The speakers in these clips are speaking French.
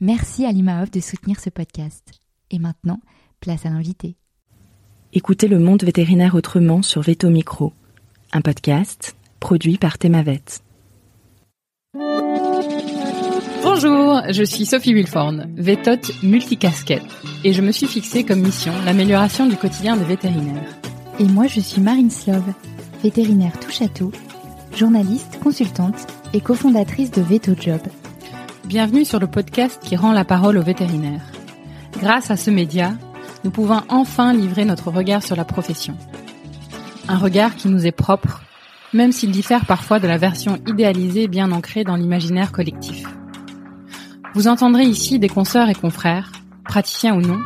Merci à l'IMAOF de soutenir ce podcast. Et maintenant, place à l'invité. Écoutez le monde vétérinaire autrement sur Veto Micro, un podcast produit par Thémavet. Bonjour, je suis Sophie Wilforn, vétote multicasquette, et je me suis fixée comme mission l'amélioration du quotidien des vétérinaires. Et moi, je suis Marine Slove, vétérinaire touche à tout, journaliste, consultante et cofondatrice de Veto Job, Bienvenue sur le podcast qui rend la parole aux vétérinaires. Grâce à ce média, nous pouvons enfin livrer notre regard sur la profession. Un regard qui nous est propre, même s'il diffère parfois de la version idéalisée bien ancrée dans l'imaginaire collectif. Vous entendrez ici des consoeurs et confrères, praticiens ou non,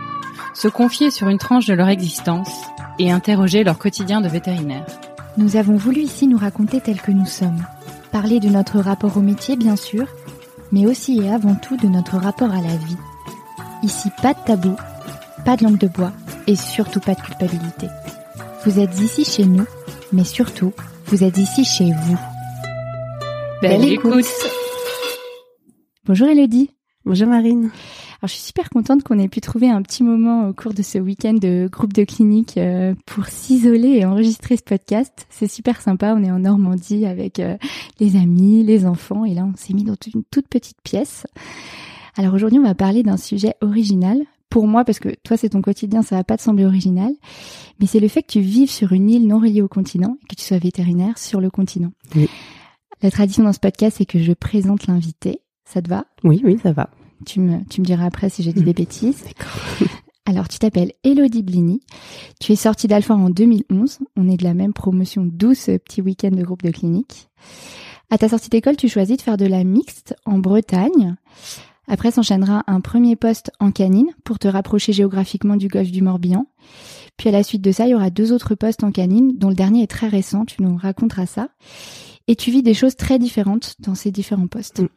se confier sur une tranche de leur existence et interroger leur quotidien de vétérinaire. Nous avons voulu ici nous raconter tel que nous sommes. Parler de notre rapport au métier, bien sûr, mais aussi et avant tout de notre rapport à la vie. Ici, pas de tabou, pas de langue de bois et surtout pas de culpabilité. Vous êtes ici chez nous, mais surtout, vous êtes ici chez vous. Belle, écoute. Bonjour Elodie. Bonjour Marine. Alors, je suis super contente qu'on ait pu trouver un petit moment au cours de ce week-end de groupe de clinique euh, pour s'isoler et enregistrer ce podcast. C'est super sympa. On est en Normandie avec euh, les amis, les enfants, et là, on s'est mis dans une toute petite pièce. Alors aujourd'hui, on va parler d'un sujet original. Pour moi, parce que toi, c'est ton quotidien, ça va pas te sembler original, mais c'est le fait que tu vives sur une île non reliée au continent, et que tu sois vétérinaire sur le continent. Oui. La tradition dans ce podcast, c'est que je présente l'invité. Ça te va? Oui, oui, ça va. Tu me, tu me diras après si j'ai dit des bêtises. Alors, tu t'appelles Elodie Blini. Tu es sortie d'Alpha en 2011. On est de la même promotion 12 petits week-ends de groupe de clinique. À ta sortie d'école, tu choisis de faire de la mixte en Bretagne. Après s'enchaînera un premier poste en canine pour te rapprocher géographiquement du golfe du Morbihan. Puis à la suite de ça, il y aura deux autres postes en canine, dont le dernier est très récent, tu nous raconteras ça. Et tu vis des choses très différentes dans ces différents postes. Mm.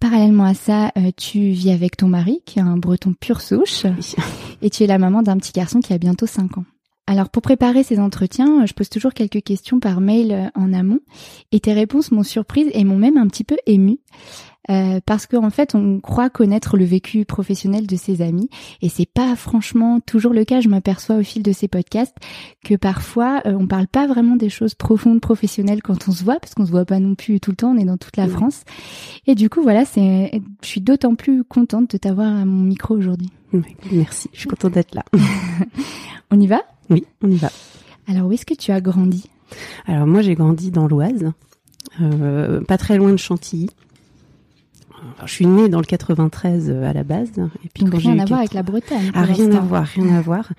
Parallèlement à ça, euh, tu vis avec ton mari, qui est un breton pur souche, et tu es la maman d'un petit garçon qui a bientôt 5 ans. Alors pour préparer ces entretiens, je pose toujours quelques questions par mail euh, en amont, et tes réponses m'ont surprise et m'ont même un petit peu émue. Euh, parce qu'en en fait, on croit connaître le vécu professionnel de ses amis, et c'est pas franchement toujours le cas. Je m'aperçois au fil de ces podcasts que parfois euh, on parle pas vraiment des choses profondes professionnelles quand on se voit, parce qu'on se voit pas non plus tout le temps. On est dans toute la Oui. France, et du coup voilà, c'est, je suis d'autant plus contente de t'avoir à mon micro aujourd'hui. Merci, je suis contente d'être là. On y va? Oui, on y va. Alors où est-ce que tu as grandi? Alors moi j'ai grandi dans l'Oise, euh, pas très loin de Chantilly. Alors, je suis née dans le 93 à la base. Et puis Donc quand j'ai rien à voir avec la Bretagne. Ah, rien à voir, rien à voir.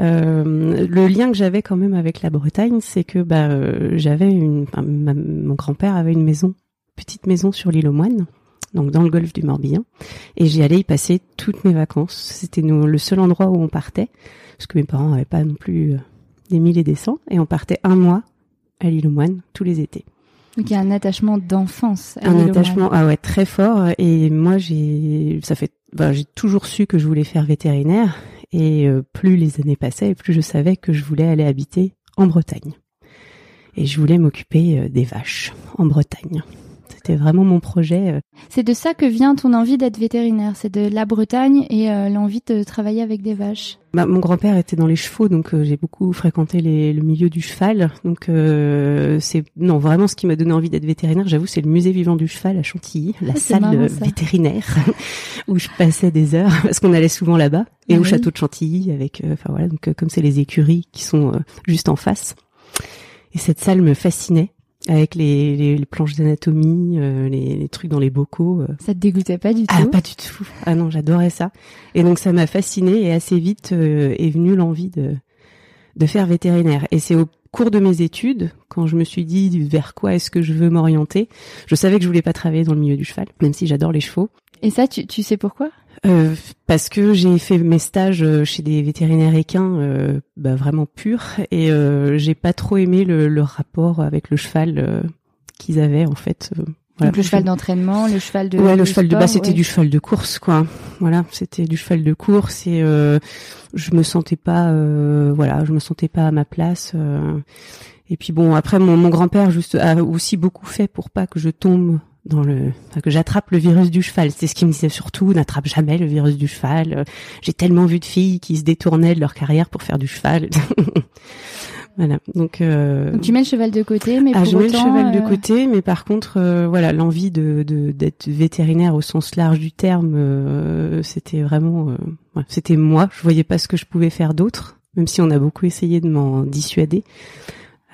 Euh, le lien que j'avais quand même avec la Bretagne, c'est que bah, euh, j'avais une, enfin, ma- mon grand-père avait une maison, petite maison sur l'île aux Moines, donc dans le golfe du Morbihan, et j'y allais y passer toutes mes vacances. C'était le seul endroit où on partait, parce que mes parents n'avaient pas non plus euh, des mille et des cents, et on partait un mois à l'île aux Moines tous les étés. Donc il y a un attachement d'enfance. Un attachement, ah ouais, très fort. Et moi, j'ai, ça fait, bah, j'ai toujours su que je voulais faire vétérinaire. Et euh, plus les années passaient, plus je savais que je voulais aller habiter en Bretagne. Et je voulais m'occuper euh, des vaches en Bretagne. C'était vraiment mon projet. euh. C'est de ça que vient ton envie d'être vétérinaire. C'est de la Bretagne et euh, l'envie de travailler avec des vaches. Bah, mon grand-père était dans les chevaux, donc euh, j'ai beaucoup fréquenté les- le milieu du cheval. Donc euh, c'est non vraiment ce qui m'a donné envie d'être vétérinaire. J'avoue, c'est le musée vivant du cheval à Chantilly, la Ah, salle marrant, vétérinaire où je passais des heures parce qu'on allait souvent là-bas et Ah au oui. château de Chantilly avec. Enfin voilà, donc comme c'est les écuries qui sont juste en face. Et cette salle me fascinait avec les, les, les planches d'anatomie, euh, les, les trucs dans les bocaux. euh, Ça te dégoûtait pas du ah, tout? pas du tout. Ah non, j'adorais ça. Et donc ça m'a fascinée et assez vite euh, est venue l'envie de de faire vétérinaire. Et c'est au cours de mes études, quand je me suis dit vers quoi est-ce que je veux m'orienter, je savais que je voulais pas travailler dans le milieu du cheval, même si j'adore les chevaux. Et ça, tu, tu sais pourquoi? Euh, parce que j'ai fait mes stages euh, chez des vétérinaires équins euh, bah, vraiment purs et euh, j'ai pas trop aimé le, le rapport avec le cheval euh, qu'ils avaient en fait. voilà. Donc le cheval d'entraînement, le cheval de Ouais, le cheval de bas, c'était ouais. du cheval de course, quoi. Voilà, c'était du cheval de course et euh, je me sentais pas, euh, voilà, je me sentais pas à ma place. euh. et puis bon, après mon, mon grand-père juste a aussi beaucoup fait pour pas que je tombe dans le, enfin, que j'attrape le virus du cheval. C'est ce qu'il me disait surtout, n'attrape jamais le virus du cheval. Euh, J'ai tellement vu de filles qui se détournaient de leur carrière pour faire du cheval. voilà, donc. Euh, Donc tu mets le cheval de côté, mais ah, pour je mets le cheval de euh, côté, mais par contre, euh, voilà, l'envie de de- d'être vétérinaire au sens large du terme, euh, c'était vraiment, euh, ouais, c'était moi. Je voyais pas ce que je pouvais faire d'autre, même si on a beaucoup essayé de m'en dissuader.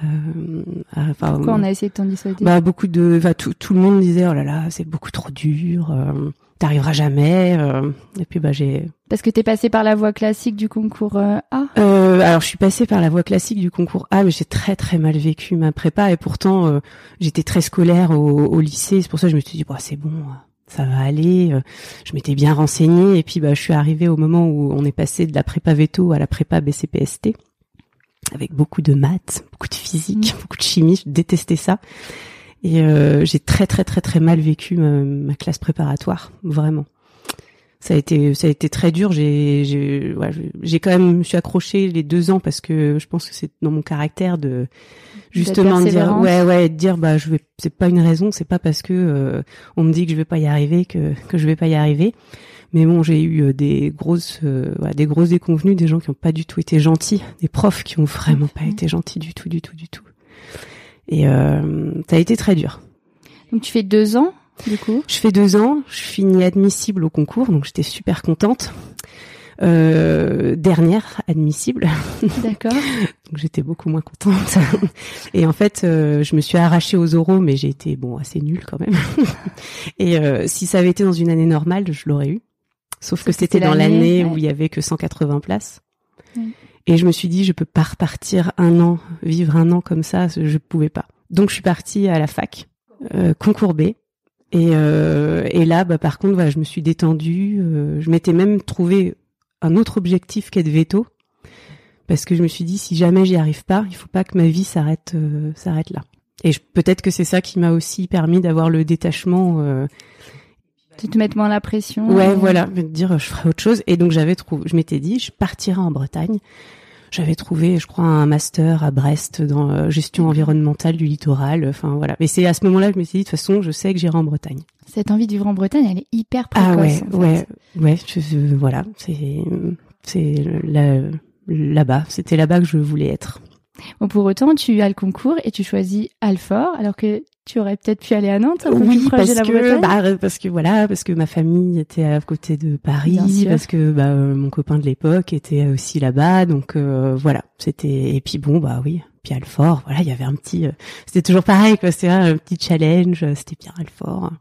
Euh, enfin, Pourquoi on a essayé de t'en dissuader bah beaucoup de, enfin, tout tout le monde disait oh là là, c'est beaucoup trop dur, euh, t'arriveras jamais. euh. et puis bah j'ai Parce que t'es passé par la voie classique du concours euh, A? euh, alors je suis passée par la voie classique du concours A, mais j'ai très très mal vécu ma prépa et pourtant euh, j'étais très scolaire au, au lycée. C'est pour ça que je me suis dit bah c'est bon, euh, ça va aller. Euh, Je m'étais bien renseignée et puis bah je suis arrivée au moment où on est passé de la prépa veto à la prépa BCPST avec beaucoup de maths, beaucoup de physique, beaucoup de chimie. Je détestais ça. Et euh, j'ai très très très très mal vécu ma, ma classe préparatoire, vraiment. Ça a été ça a été très dur. J'ai j'ai ouais, j'ai quand même je me suis accrochée les deux ans parce que je pense que c'est dans mon caractère de justement de dire ouais ouais de dire bah je vais c'est pas une raison. C'est pas parce que euh, on me dit que je vais pas y arriver que que je vais pas y arriver mais bon j'ai eu euh, des grosses euh, ouais, des grosses déconvenues des gens qui ont pas du tout été gentils des profs qui ont vraiment pas Mhm. été gentils du tout du tout du tout et euh, ça a été très dur Donc tu fais deux ans, du coup? je fais deux ans, je finis admissible au concours, donc j'étais super contente. Euh, dernière admissible, D'accord. donc j'étais beaucoup moins contente. Et en fait, euh, je me suis arrachée aux oraux, mais j'ai été bon assez nulle quand même. Et euh, si ça avait été dans une année normale, je l'aurais eu. Sauf que c'était dans l'année, ouais. où il y avait que 180 places. Et je me suis dit, je peux pas repartir un an, vivre un an comme ça, je pouvais pas. Donc je suis partie à la fac, euh, concours B. Et, euh, et là, bah, par contre, voilà, je me suis détendue. euh, je m'étais même trouvé un autre objectif qu'être veto, parce que je me suis dit, si jamais j'y arrive pas, il faut pas que ma vie s'arrête euh, s'arrête là. Et peut-être que c'est ça qui m'a aussi permis d'avoir le détachement. Tu te mets moins la pression. Ouais, euh, voilà, de dire je ferai autre chose. Et donc j'avais trouvé, je m'étais dit, je partirai en Bretagne. J'avais trouvé, je crois, un master à Brest dans euh, gestion environnementale du littoral. Enfin voilà. Mais c'est à ce moment-là que je me suis dit, de toute façon, je sais que j'irai en Bretagne. Cette envie de vivre en Bretagne, elle est hyper précoce. ah ouais, en fait. ouais, ouais. Je, je- voilà, c'est c'est là là-bas. C'était là-bas que je voulais être. Bon, pour autant, tu as le concours et tu choisis Alfort, alors que tu aurais peut-être pu aller à Nantes, un peu plus Oui, proche parce de la que bah, parce que voilà, parce que ma famille était à côté de Paris, parce que bah, euh, mon copain de l'époque était aussi là-bas, donc euh, voilà, c'était et puis bon bah oui, puis Alfort, voilà, il y avait un petit, euh, c'était toujours pareil quoi, c'était un petit challenge, euh, c'était bien Alfort.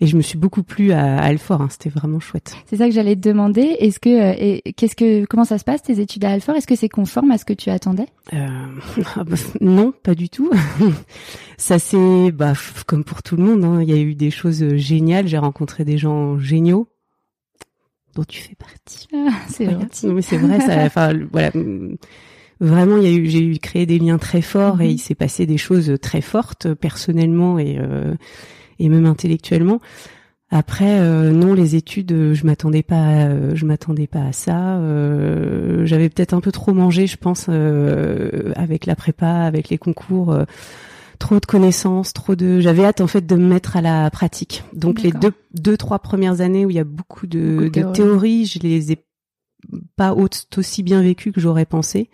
Et je me suis beaucoup plu à, à Alfort, hein, c'était vraiment chouette. C'est ça que j'allais te demander. Est-ce que, euh, qu'est-ce que, comment ça se passe tes études à Alfort? Est-ce que c'est conforme à ce que tu attendais? Euh, non, pas du tout. Ça c'est bah comme pour tout le monde. hein, Il y a eu des choses euh, géniales. J'ai rencontré des gens géniaux dont tu fais partie. Ah, C'est. Non, mais c'est vrai. Ça, enfin voilà. mm, Vraiment, il y a eu, j'ai eu créé des liens très forts et Mhm. il s'est passé des choses très fortes personnellement et euh, et même intellectuellement. Après, euh, non, les études, euh, je m'attendais pas, à- je m'attendais pas à ça. Euh, J'avais peut-être un peu trop mangé, je pense, euh, avec la prépa, avec les concours. euh, trop de connaissances, trop de. J'avais hâte en fait de me mettre à la pratique. Donc les deux, deux, trois premières années où il y a beaucoup de, de, théorie. théories, je les ai pas aussi bien vécues que j'aurais pensé.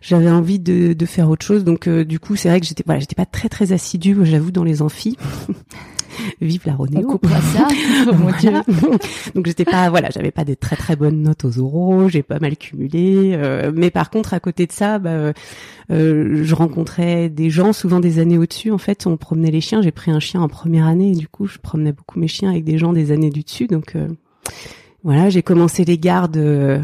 J'avais envie de, de, faire autre chose, donc euh, du coup c'est vrai que j'étais voilà, j'étais pas très très assidue, j'avoue, dans les amphis. Vive la Ronéo. On coupera ça. Donc j'étais pas, voilà, j'avais pas des très très bonnes notes aux oraux, j'ai pas mal cumulé. Euh, mais par contre, à côté de ça, bah, euh, je rencontrais des gens, souvent des années au-dessus. En fait, on promenait les chiens. J'ai pris un chien en première année, et du coup, je promenais beaucoup mes chiens avec des gens des années du dessus. Donc euh, voilà, j'ai commencé les gardes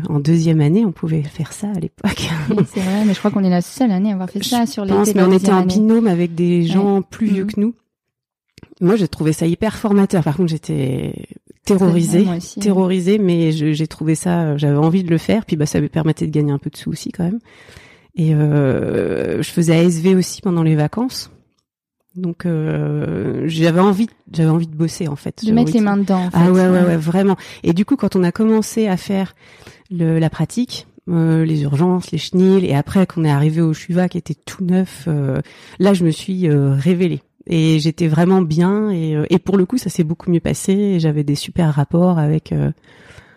en deuxième année. On pouvait faire ça à l'époque. c'est vrai, mais je crois qu'on est la seule année à avoir fait ça sur les. mais on était en binôme avec des gens plus vieux mhm. que nous. Moi, j'ai trouvé ça hyper formateur. Par contre, j'étais terrorisée, terrorisée, mais j'ai trouvé ça, j'avais envie de le faire. Puis, bah, ça me permettait de gagner un peu de sous aussi, quand même. Et euh, je faisais ASV aussi pendant les vacances. Donc euh, j'avais envie, j'avais envie de bosser en fait. De mettre les mains dedans. En ah fait. Ah ouais, ouais, ouais, vraiment. Et du coup, quand on a commencé à faire le, la pratique, euh, les urgences, les chenilles, et après qu'on est arrivé au Chuva qui était tout neuf, euh, là je me suis euh, révélée et j'étais vraiment bien et, euh, et pour le coup ça s'est beaucoup mieux passé j'avais des super rapports avec euh,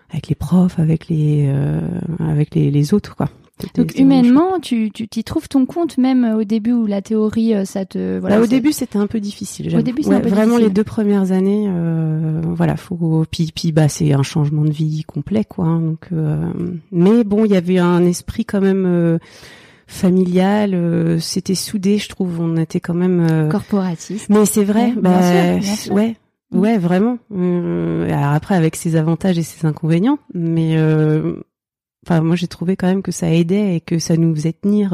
avec les profs avec les euh, avec les, les autres quoi donc humainement, tu tu t'y trouves ton compte même au début où la théorie ça te voilà. Bah, au début c'était un peu difficile. Au début ouais, vraiment les deux premières années, euh, voilà, faut puis puis bah c'est un changement de vie complet quoi. Hein, donc mais bon il y avait un esprit quand même familial, euh, c'était soudé, je trouve. On était quand même euh... corporatiste. Mais c'est vrai, bah ouais, mm. ouais, vraiment. Euh, alors après, avec ses avantages et ses inconvénients, mais euh, enfin, moi j'ai trouvé quand même que ça aidait et que ça nous faisait tenir.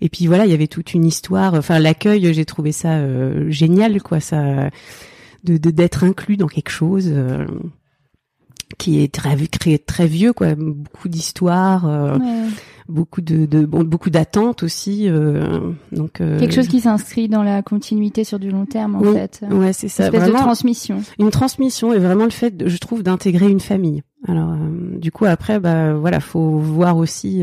et puis voilà, il y avait toute une histoire. Enfin, l'accueil, j'ai trouvé ça génial, quoi. Ça, de d'être inclus dans quelque chose qui est très créé très vieux quoi beaucoup d'histoires euh, beaucoup de, de bon, beaucoup d'attentes aussi euh, donc euh, quelque chose qui s'inscrit dans la continuité sur du long terme en fait ouais c'est ça une espèce de transmission une transmission et vraiment le fait je trouve d'intégrer une famille alors du coup après bah voilà faut voir aussi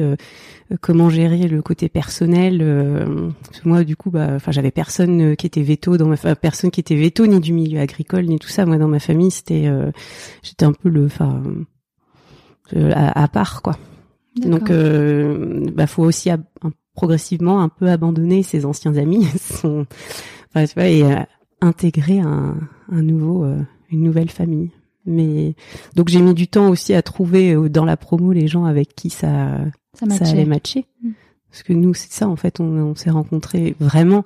comment gérer le côté personnel euh, moi du coup bah enfin j'avais personne euh, qui était veto dans ma personne qui était veto ni du milieu agricole ni tout ça. Moi dans ma famille c'était euh, j'étais un peu le enfin à, part quoi. Donc bah faut aussi progressivement un peu abandonner ses anciens amis son enfin tu vois et intégrer un, un nouveau une nouvelle famille mais donc j'ai mis du temps aussi à trouver dans la promo les gens avec qui ça ça, allait matcher. Mm. Parce que nous, c'est ça, en fait, on, s'est rencontrés vraiment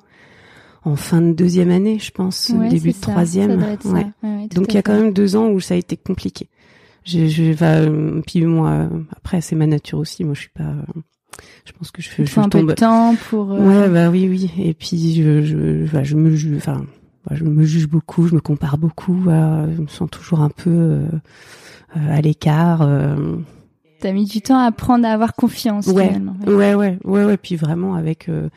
en fin de deuxième année, je pense, début de troisième. Donc il y a quand même deux ans où ça a été compliqué. Je, je va, puis moi, après c'est ma nature aussi. Moi, je suis pas. Je pense que je, fais. je un peu de temps pour. Euh, ouais, bah oui, oui. Et puis je, je, je me juge. Enfin, je me juge beaucoup, je me compare beaucoup. je me sens toujours un peu euh, à l'écart. Euh, T'as mis du temps à apprendre à avoir confiance. Ouais, finalement. ouais, ouais, ouais, ouais. Puis vraiment avec, euh,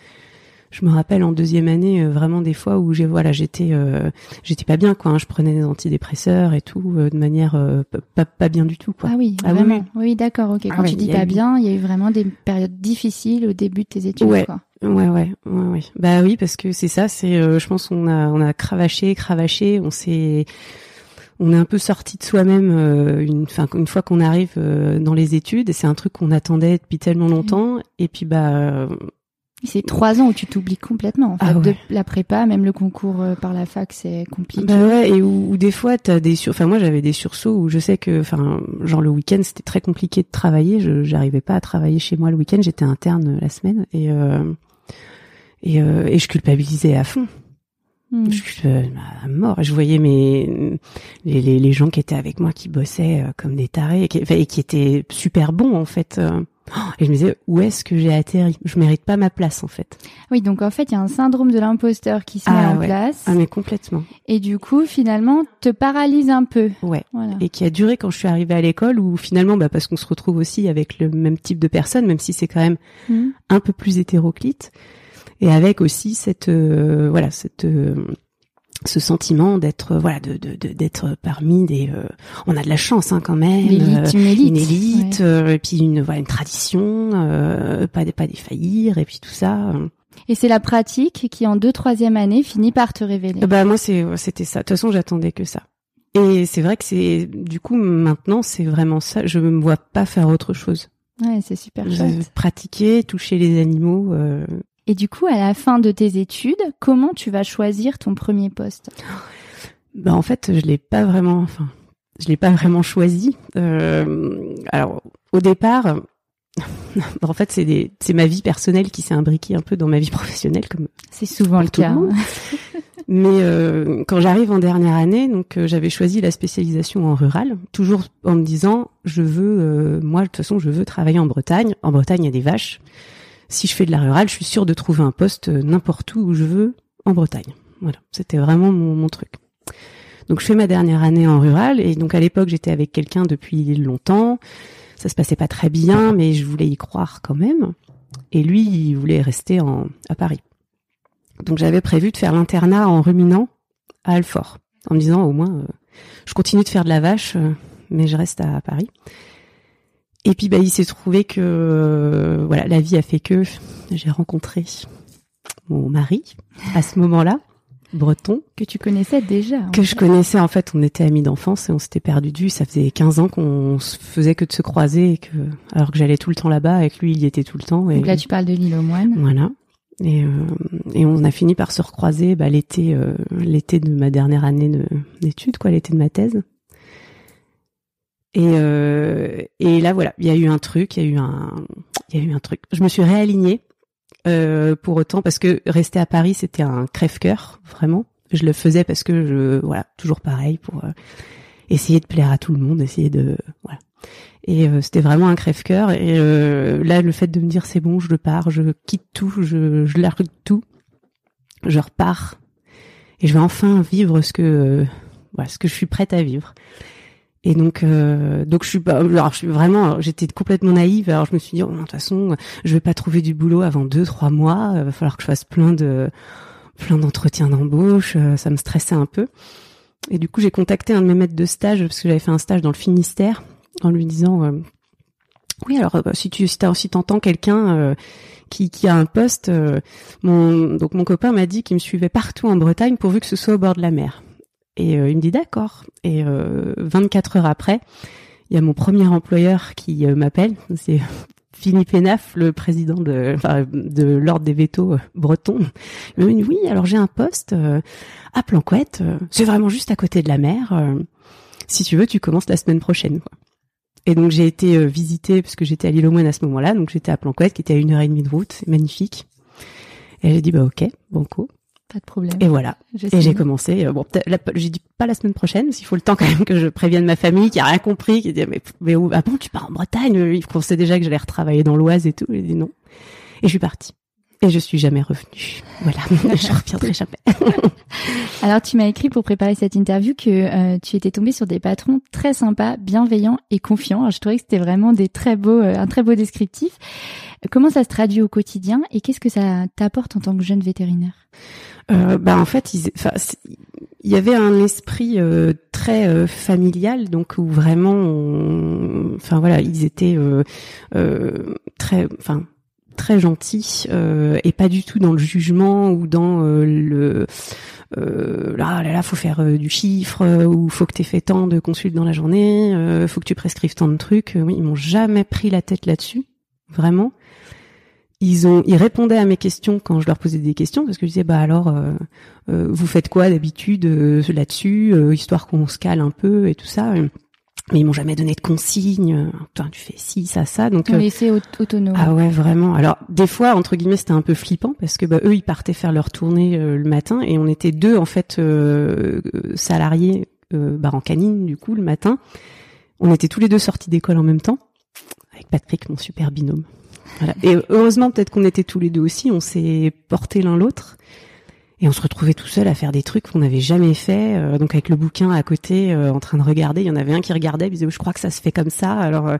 je me rappelle en deuxième année euh, vraiment des fois où j'ai, voilà, j'étais, euh, j'étais pas bien quoi. Hein. je prenais des antidépresseurs et tout de manière pas, pas bien du tout quoi. Ah oui, ah, vraiment. Oui, d'accord, ok. Quand ah tu dis pas bien, il y a eu vraiment des périodes difficiles au début de tes études. Ouais. Quoi. Ouais, ouais, ouais, ouais. Bah oui, parce que c'est ça. C'est, je pense, on a, on a cravaché, cravaché. On s'est on est un peu sorti de soi-même euh, une, fin, une fois qu'on arrive euh, dans les études. C'est un truc qu'on attendait depuis tellement longtemps. Et puis bah. C'est trois ans où tu t'oublies complètement. En fait, ah de la prépa, même le concours euh, par la fac, c'est compliqué. Bah ouais, et où, des fois t'as des sur, enfin moi j'avais des sursauts où je sais que, enfin genre le week-end c'était très compliqué de travailler. Je j'arrivais pas à travailler chez moi le week-end. J'étais interne la semaine et et, et je culpabilisais à fond. Hmm. Je euh, à mort. Je voyais mes les, les, les, gens qui étaient avec moi qui bossaient euh, comme des tarés et qui, et qui étaient super bons en fait. Et je me disais où est-ce que j'ai atterri? Je mérite pas ma place en fait. Oui, donc en fait il y a un syndrome de l'imposteur qui se met ah en place. Ah mais complètement. Et du coup finalement te paralyse un peu. Ouais. Voilà. Et qui a duré quand je suis arrivée à l'école où finalement bah parce qu'on se retrouve aussi avec le même type de personnes même si c'est quand même hmm. un peu plus hétéroclite et avec aussi cette euh, voilà cette euh, ce sentiment d'être voilà de d'être parmi des euh, on a de la chance hein, quand même une élite une élite et puis une voilà une tradition pas pas défaillir et puis tout ça Et c'est la pratique qui, en deux troisième année, finit par te révéler. Bah moi, c'est c'était ça. De toute façon, j'attendais que ça. Et c'est vrai que c'est du coup maintenant, c'est vraiment ça. Je me vois pas faire autre chose. Ouais, c'est super chouette. Pratiquer, toucher les animaux. Et du coup, à la fin de tes études, comment tu vas choisir ton premier poste? Bah en fait, je l'ai pas vraiment, enfin, je l'ai pas vraiment choisi. Euh, alors au départ, en fait, c'est ma vie personnelle qui s'est imbriquée un peu dans ma vie professionnelle, comme. C'est souvent le cas. monde. Mais euh, quand j'arrive en dernière année, donc euh, j'avais choisi la spécialisation en rural, toujours en me disant, je veux, moi de toute façon, je veux travailler en Bretagne. En Bretagne, il y a des vaches. Si je fais de la rurale, je suis sûre de trouver un poste euh, n'importe où où je veux en Bretagne. Voilà, c'était vraiment mon, truc. Donc je fais ma dernière année en rural et donc à l'époque j'étais avec quelqu'un depuis longtemps. Ça se passait pas très bien, mais je voulais y croire quand même. Et lui, il voulait rester en, à Paris. Donc j'avais prévu de faire l'internat en ruminant à Alfort, en me disant au moins euh, je continue de faire de la vache, euh, mais je reste à Paris. Et puis bah il s'est trouvé que euh, voilà la vie a fait que j'ai rencontré mon mari à ce moment-là, breton, Que tu connaissais déjà. que je connaissais en fait. On était amis d'enfance et on s'était perdu de vue. Ça faisait 15 ans qu'on se faisait que de se croiser, et que alors que j'allais tout le temps là-bas et que lui il y était tout le temps. Et Donc là, tu parles de l'île aux moines. voilà. Et, euh, et on a fini par se recroiser bah, l'été, euh, l'été de ma dernière année de- d'études, quoi, l'été de ma thèse. Et, euh, et là, voilà, il y a eu un truc, il y a eu un, il y a eu un truc. Je me suis réalignée euh, pour autant parce que rester à Paris, c'était un crève-cœur, vraiment. Je le faisais parce que je, voilà, toujours pareil pour euh, essayer de plaire à tout le monde, essayer de, voilà. Et euh, c'était vraiment un crève-cœur. Et euh, là, le fait de me dire c'est bon, je pars, je quitte tout, je, je largue tout, je repars, et je vais enfin vivre ce que, voilà, ce que je suis prête à vivre. Et donc, euh, donc je suis pas, alors je suis vraiment, j'étais complètement naïve. Alors je me suis dit, oh, de toute façon, je vais pas trouver du boulot avant deux, trois mois. Il va falloir que je fasse plein de, plein d'entretiens d'embauche. euh, Ça me stressait un peu. Et du coup, j'ai contacté un de mes maîtres de stage parce que j'avais fait un stage dans le Finistère en lui disant euh, oui alors euh, si tu si, t'entends quelqu'un euh, qui, qui a un poste euh, mon donc mon copain m'a dit qu'il me suivait partout en Bretagne pourvu que ce soit au bord de la mer et euh, il me dit d'accord et euh, 24 heures après il y a mon premier employeur qui euh, m'appelle c'est Philippe Enaf, le président de, de l'ordre des vétos euh, bretons. Il me dit oui, alors j'ai un poste euh, à Planquette. c'est vraiment juste à côté de la mer. si tu veux, tu commences la semaine prochaine. Quoi. Et donc j'ai été visiter parce que j'étais à l'île aux Moines à ce moment-là, donc j'étais à Planquette qui était à une heure et demie de route, magnifique. Et j'ai dit bah ok, banco. Pas de problème. Et voilà. Et j'ai commencé. euh, bon, j'ai dit pas la semaine prochaine, parce qu'il faut le temps quand même que je prévienne ma famille qui a rien compris, qui dit mais mais où, ah bon tu pars en Bretagne Ils pensaient déjà que j'allais retravailler dans l'Oise et tout. J'ai dit non. Et je suis partie. Et je suis jamais revenue. Voilà, je reviendrai jamais. Alors, tu m'as écrit pour préparer cette interview que euh, tu étais tombée sur des patrons très sympas, bienveillants et confiants. Alors, je trouvais que c'était vraiment des très beaux, euh, un très beau descriptif. Comment ça se traduit au quotidien et qu'est-ce que ça t'apporte en tant que jeune vétérinaire? Euh, bah en fait, il y avait un esprit euh, très euh, familial, donc où vraiment, enfin voilà, ils étaient euh, euh, très, enfin très gentils euh, et pas du tout dans le jugement ou dans le euh, là là là faut faire du chiffre ou faut que tu fait tant de consultes dans la journée, faut que tu prescrives tant de trucs. Oui, ils m'ont jamais pris la tête là-dessus, vraiment. Ils ont ils répondaient à mes questions quand je leur posais des questions parce que je disais bah alors euh, euh, vous faites quoi d'habitude euh, là-dessus euh, histoire qu'on se cale un peu et tout ça. Mais ils m'ont jamais donné de consignes. Putain, tu fais ci ça ça. Donc On euh, laissait au- autonome. ah ouais vraiment. Alors des fois entre guillemets c'était un peu flippant parce que bah, eux ils partaient faire leur tournée euh, le matin et on était deux en fait salariés euh, bah, en canine du coup le matin. On était tous les deux sortis d'école en même temps avec Patrick mon super binôme voilà. Et heureusement, peut-être qu'on était tous les deux aussi, on s'est portés l'un l'autre. Et on se retrouvait tout seul à faire des trucs qu'on n'avait jamais fait. euh, donc avec le bouquin à côté, euh, en train de regarder, il y en avait un qui regardait, il disait, je crois que ça se fait comme ça. Alors, euh,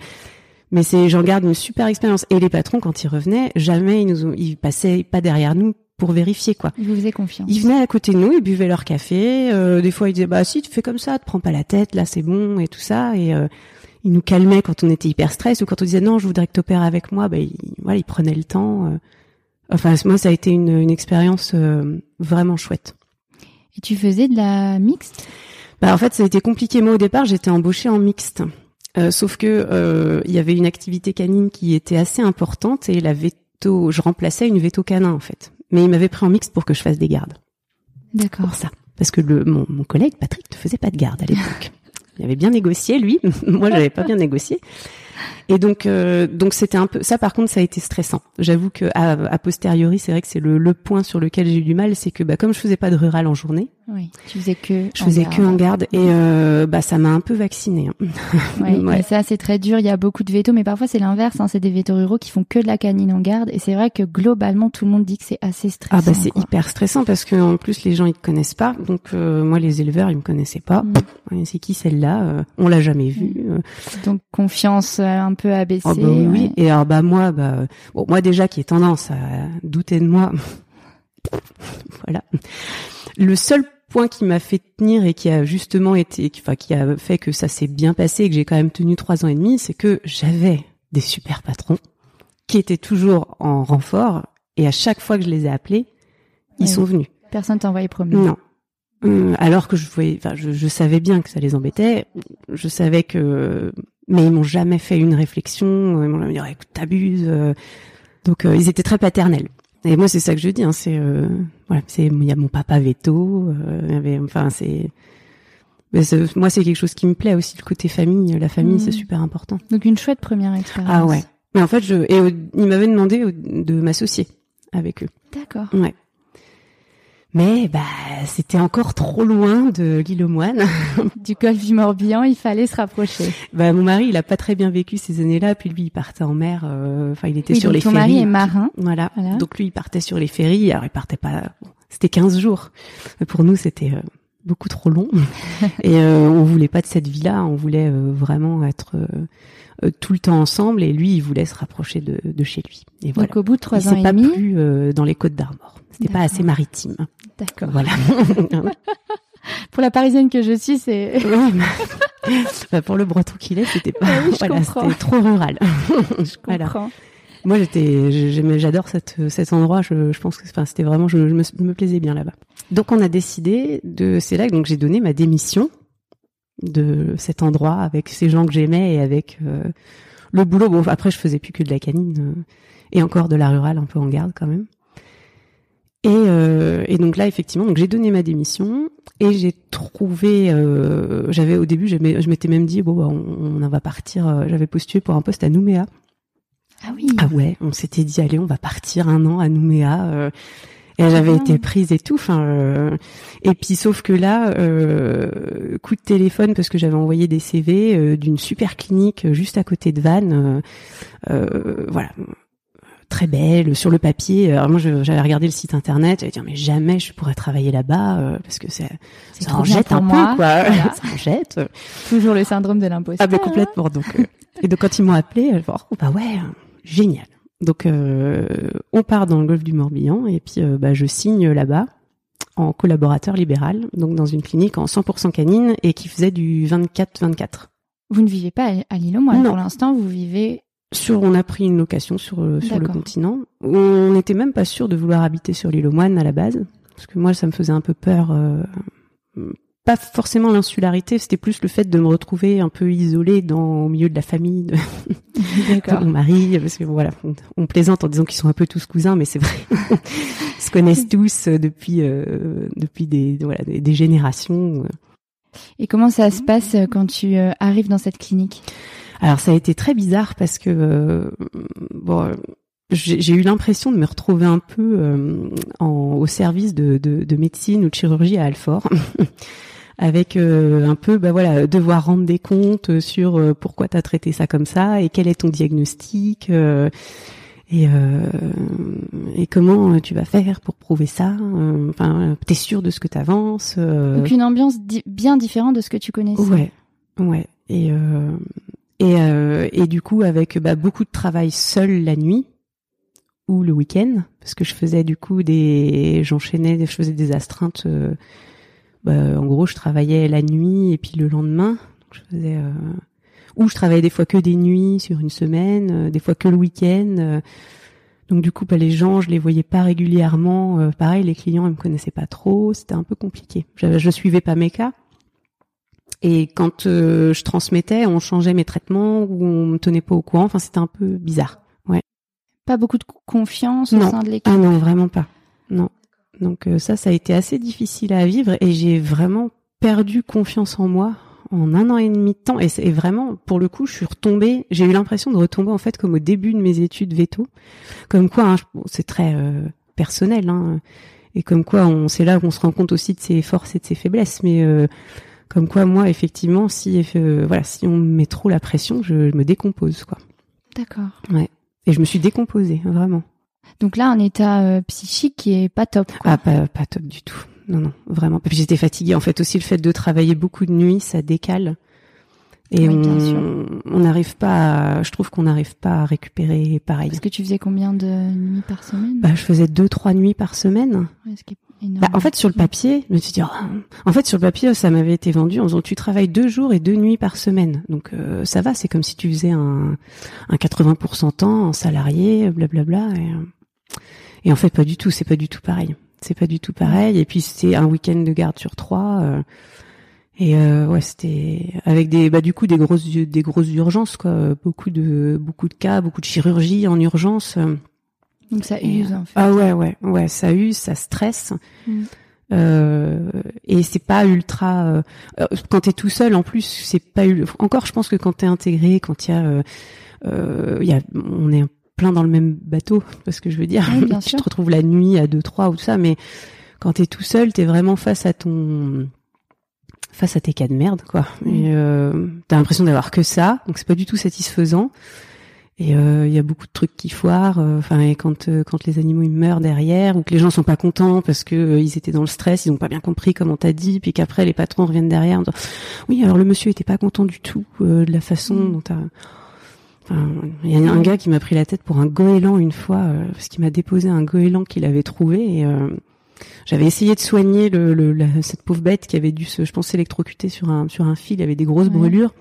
mais c'est, j'en garde une super expérience. Et les patrons, quand ils revenaient, jamais ils nous ont, ils passaient pas derrière nous pour vérifier quoi. Ils vous faisaient confiance. Ils venaient à côté de nous, ils buvaient leur café. des fois, ils disaient bah si tu fais comme ça, te prends pas la tête, là c'est bon et tout ça. Et ils nous calmaient quand on était hyper stress ou quand on disait non, je voudrais que t'opères avec moi. Bah ils, voilà, ils prenaient le temps. euh. Enfin, moi, ça a été une, une expérience euh, vraiment chouette. Et tu faisais de la mixte? Bah, En fait, ça a été compliqué. Moi, au départ, j'étais embauchée en mixte. Euh, sauf que euh, il y avait une activité canine qui était assez importante et la veto, je remplaçais une veto canin en fait. Mais il m'avait pris en mixte pour que je fasse des gardes. D'accord. Pour ça. Parce que le, mon, mon collègue Patrick ne faisait pas de garde à l'époque. il avait bien négocié lui. Moi, j'avais pas bien négocié. Et donc, euh, donc c'était un peu ça. Par contre, ça a été stressant. J'avoue que a posteriori, c'est vrai que c'est le, le, point sur lequel j'ai eu du mal, c'est que bah, comme je faisais pas de rural en journée, oui, tu faisais que je faisais que en garde et euh, bah ça m'a un peu vacciné. Hein. Ouais, ça c'est très dur. Il y a beaucoup de vétos, mais parfois c'est l'inverse. Hein. C'est des vétos ruraux qui font que de la canine en garde, et c'est vrai que globalement tout le monde dit que c'est assez stressant. Ah bah c'est hyper stressant parce que en plus les gens ils te connaissent pas. Donc euh, moi les éleveurs ils me connaissaient pas. Mm. C'est qui celle-là euh, On l'a jamais vue. Mm. Donc confiance un peu abaissée. Oh bah oui, oui. Et alors bah moi bah bon moi déjà qui ai tendance à douter de moi. voilà. Le seul point qui m'a fait tenir et qui a justement été, enfin qui a fait que ça s'est bien passé et que j'ai quand même tenu trois ans et demi, c'est que j'avais des super patrons qui étaient toujours en renfort et à chaque fois que je les ai appelés, ils sont venus. Personne t'a envoyé promener. Non. Hum, alors que je voyais, enfin, je, je savais bien que ça les embêtait. Je savais que, mais ils m'ont jamais fait une réflexion. Ils m'ont jamais dit, oh, écoute, t'abuses. euh. Donc, euh, ils étaient très paternels. Et moi, c'est ça que je dis. Hein, c'est, euh, voilà, c'est, il y a mon papa veto. euh, y avait, enfin, c'est, moi, c'est quelque chose qui me plaît aussi, le côté famille. La famille, c'est super important. Donc une chouette première expérience. Ah ouais. Mais en fait, je, et euh, ils m'avaient demandé euh, de m'associer avec eux. D'accord. Ouais. Mais bah c'était encore trop loin de l'île aux moines. Du golfe du Morbihan, il fallait se rapprocher. bah mon mari, il a pas très bien vécu ces années-là, puis lui il partait en mer, euh, enfin il était Oui, sur les ton ferries. mari est marin. Voilà. Voilà. Donc lui il partait sur les ferries, alors il partait pas c'était 15 jours. Mais pour nous c'était euh, beaucoup trop long et euh, on voulait pas de cette vie-là, on voulait euh, vraiment être euh, tout le temps ensemble et lui il voulait se rapprocher de, de chez lui. Et voilà. Donc au bout de trois ans et pas demi. euh, dans les côtes d'Armor. C'était pas assez maritime. D'accord. Voilà. Pour la parisienne que je suis, c'est. Mais- Bah, pour le breton qu'il est, c'était pas, Ah oui, voilà, c'était trop rural. Je Voilà. comprends. Moi, j'étais, j'aimais- j'adore cette, cet endroit. Je, je pense que, enfin, c'était vraiment, je, je me, je me plaisais bien là-bas. Donc, on a décidé de, c'est là que donc j'ai donné ma démission de cet endroit avec ces gens que j'aimais et avec euh, le boulot. Bon, après, je faisais plus que de la canine euh, et encore de la rurale, un peu en garde quand même. Et, euh, et donc là, effectivement, donc j'ai donné ma démission et j'ai trouvé. j'avais au début, je m'étais même dit bon, bah, on, on va partir. J'avais postulé pour un poste à Nouméa. Ah oui. Ah ouais, on s'était dit allez, on va partir un an à Nouméa. Et j'avais Ah. été prise et tout. Enfin, euh, et puis sauf que là, euh, coup de téléphone parce que j'avais envoyé des CV euh, d'une super clinique euh, juste à côté de Vannes. euh, euh, voilà, très belle sur le papier. Alors moi, j'avais regardé le site internet. J'allais dire mais jamais je pourrais travailler là-bas euh, parce que c'est ça en jette un moi. peu quoi. Voilà. ça en jette. Toujours le syndrome de l'imposteur. Ah ben complètement. Donc euh, et donc quand ils m'ont appelé, je oh bah ouais, génial. Donc euh, on part dans le golfe du Morbihan et puis euh, bah, je signe là-bas en collaborateur libéral, donc dans une clinique en 100% canine et qui faisait du 24-24. Vous ne vivez pas à- l'île aux moines Non. pour l'instant, vous vivez. Sur, on a pris une location sur euh, sur le continent. On n'était même pas sûr de vouloir habiter sur l'île aux moines à la base, parce que moi ça me faisait un peu peur. euh, pas forcément l'insularité, c'était plus le fait de me retrouver un peu isolée dans au milieu de la famille, de, mon mari, parce que voilà, on, on plaisante en disant qu'ils sont un peu tous cousins, mais c'est vrai, ils se connaissent tous euh, depuis euh, depuis des voilà des, des générations. Et comment ça se passe euh, quand tu euh, arrives dans cette clinique? Alors ça a été très bizarre parce que euh, bon, euh, j'ai j'ai eu l'impression de me retrouver un peu euh, en, au service de, de, de médecine ou de chirurgie à Alfort. avec euh, un peu bah voilà devoir rendre des comptes sur euh, pourquoi tu as traité ça comme ça et quel est ton diagnostic euh, et euh, et comment euh, tu vas faire pour prouver ça euh, enfin t'es sûr de ce que t'avances euh, Donc une ambiance di- bien différente de ce que tu connaissais. Ouais, ouais. Et euh, et euh, et du coup avec bah, beaucoup de travail seul la nuit ou le week-end parce que je faisais du coup des j'enchaînais je faisais des astreintes euh, bah, en gros je travaillais la nuit et puis le lendemain Donc, je faisais euh, ou je travaillais des fois que des nuits sur une semaine euh, des fois que le week-end euh, Donc du coup, bah, les gens, je les voyais pas régulièrement. Euh, pareil, les clients, ils me connaissaient pas trop. C'était un peu compliqué. Je, je suivais pas mes cas. Et quand euh, je transmettais, on changeait mes traitements ou on me tenait pas au courant. Enfin, c'était un peu bizarre. Ouais. Pas beaucoup de confiance au Non. sein de l'équipe. Ah non, vraiment pas. Non. Donc euh, ça, ça a été assez difficile à vivre et j'ai vraiment perdu confiance en moi en un an et demi de temps. Et c'est vraiment, pour le coup, je suis retombée. J'ai eu l'impression de retomber en fait comme au début de mes études veto. Comme quoi, hein, c'est très euh, personnel. Hein, et comme quoi, on c'est là qu'on se rend compte aussi de ses forces et de ses faiblesses. Mais euh, comme quoi, moi, effectivement, si euh, voilà, si on me met trop la pression, je, je me décompose quoi. D'accord. Et je me suis décomposée vraiment. Donc là, un état euh, psychique qui est pas top. Quoi. Ah, pas, pas top du tout. Non, non, vraiment. Puis j'étais fatiguée. En fait, aussi le fait de travailler beaucoup de nuit, ça décale. Et Oui, on n'arrive pas. À, je trouve qu'on n'arrive pas à récupérer pareil. Parce que tu faisais combien de nuits par semaine? Bah, je faisais deux, trois nuits par semaine. Ouais, ce qui est énorme. Bah, en fait, sur le papier, je me suis dit, oh, en fait, sur le papier, ça m'avait été vendu en disant, tu travailles deux jours et deux nuits par semaine. Donc, euh, ça va, c'est comme si tu faisais un, un 80% temps en salarié, blablabla. Et, euh, et en fait, pas du tout, c'est pas du tout pareil. C'est pas du tout pareil. Et puis, c'était un week-end de garde sur trois. euh, et euh, ouais, c'était avec des, bah du coup des grosses, des grosses urgences quoi, beaucoup de, beaucoup de cas, beaucoup de chirurgie en urgence. euh. Donc ça Et, use en fait. Ah ouais, ouais, ouais, ça use, ça stresse. Mm. Euh, et c'est pas ultra. euh, euh, quand t'es tout seul, en plus, c'est pas encore. Je pense que quand t'es intégré, quand il y a, euh, euh, il y a, on est plein dans le même bateau, parce que je veux dire, Oui, bien tu sûr. te retrouves la nuit à deux, trois ou tout ça, mais quand t'es tout seul, t'es vraiment face à ton face à tes cas de merde quoi Mm. et euh, t'as l'impression d'avoir que ça donc c'est pas du tout satisfaisant et euh, il y a beaucoup de trucs qui foirent euh, enfin et quand euh, quand les animaux ils meurent derrière ou que les gens sont pas contents parce que euh, ils étaient dans le stress ils ont pas bien compris comme on t'a dit puis qu'après les patrons reviennent derrière en disant, oui alors le monsieur était pas content du tout euh, de la façon Mm. dont t'as il y a un gars qui m'a pris la tête pour un goéland une fois euh, parce qu'il m'a déposé un goéland qu'il avait trouvé et euh, j'avais essayé de soigner le, le- la- cette pauvre bête qui avait dû se, je pense, s'électrocuter sur un sur un fil, il avait des grosses Ouais. brûlures.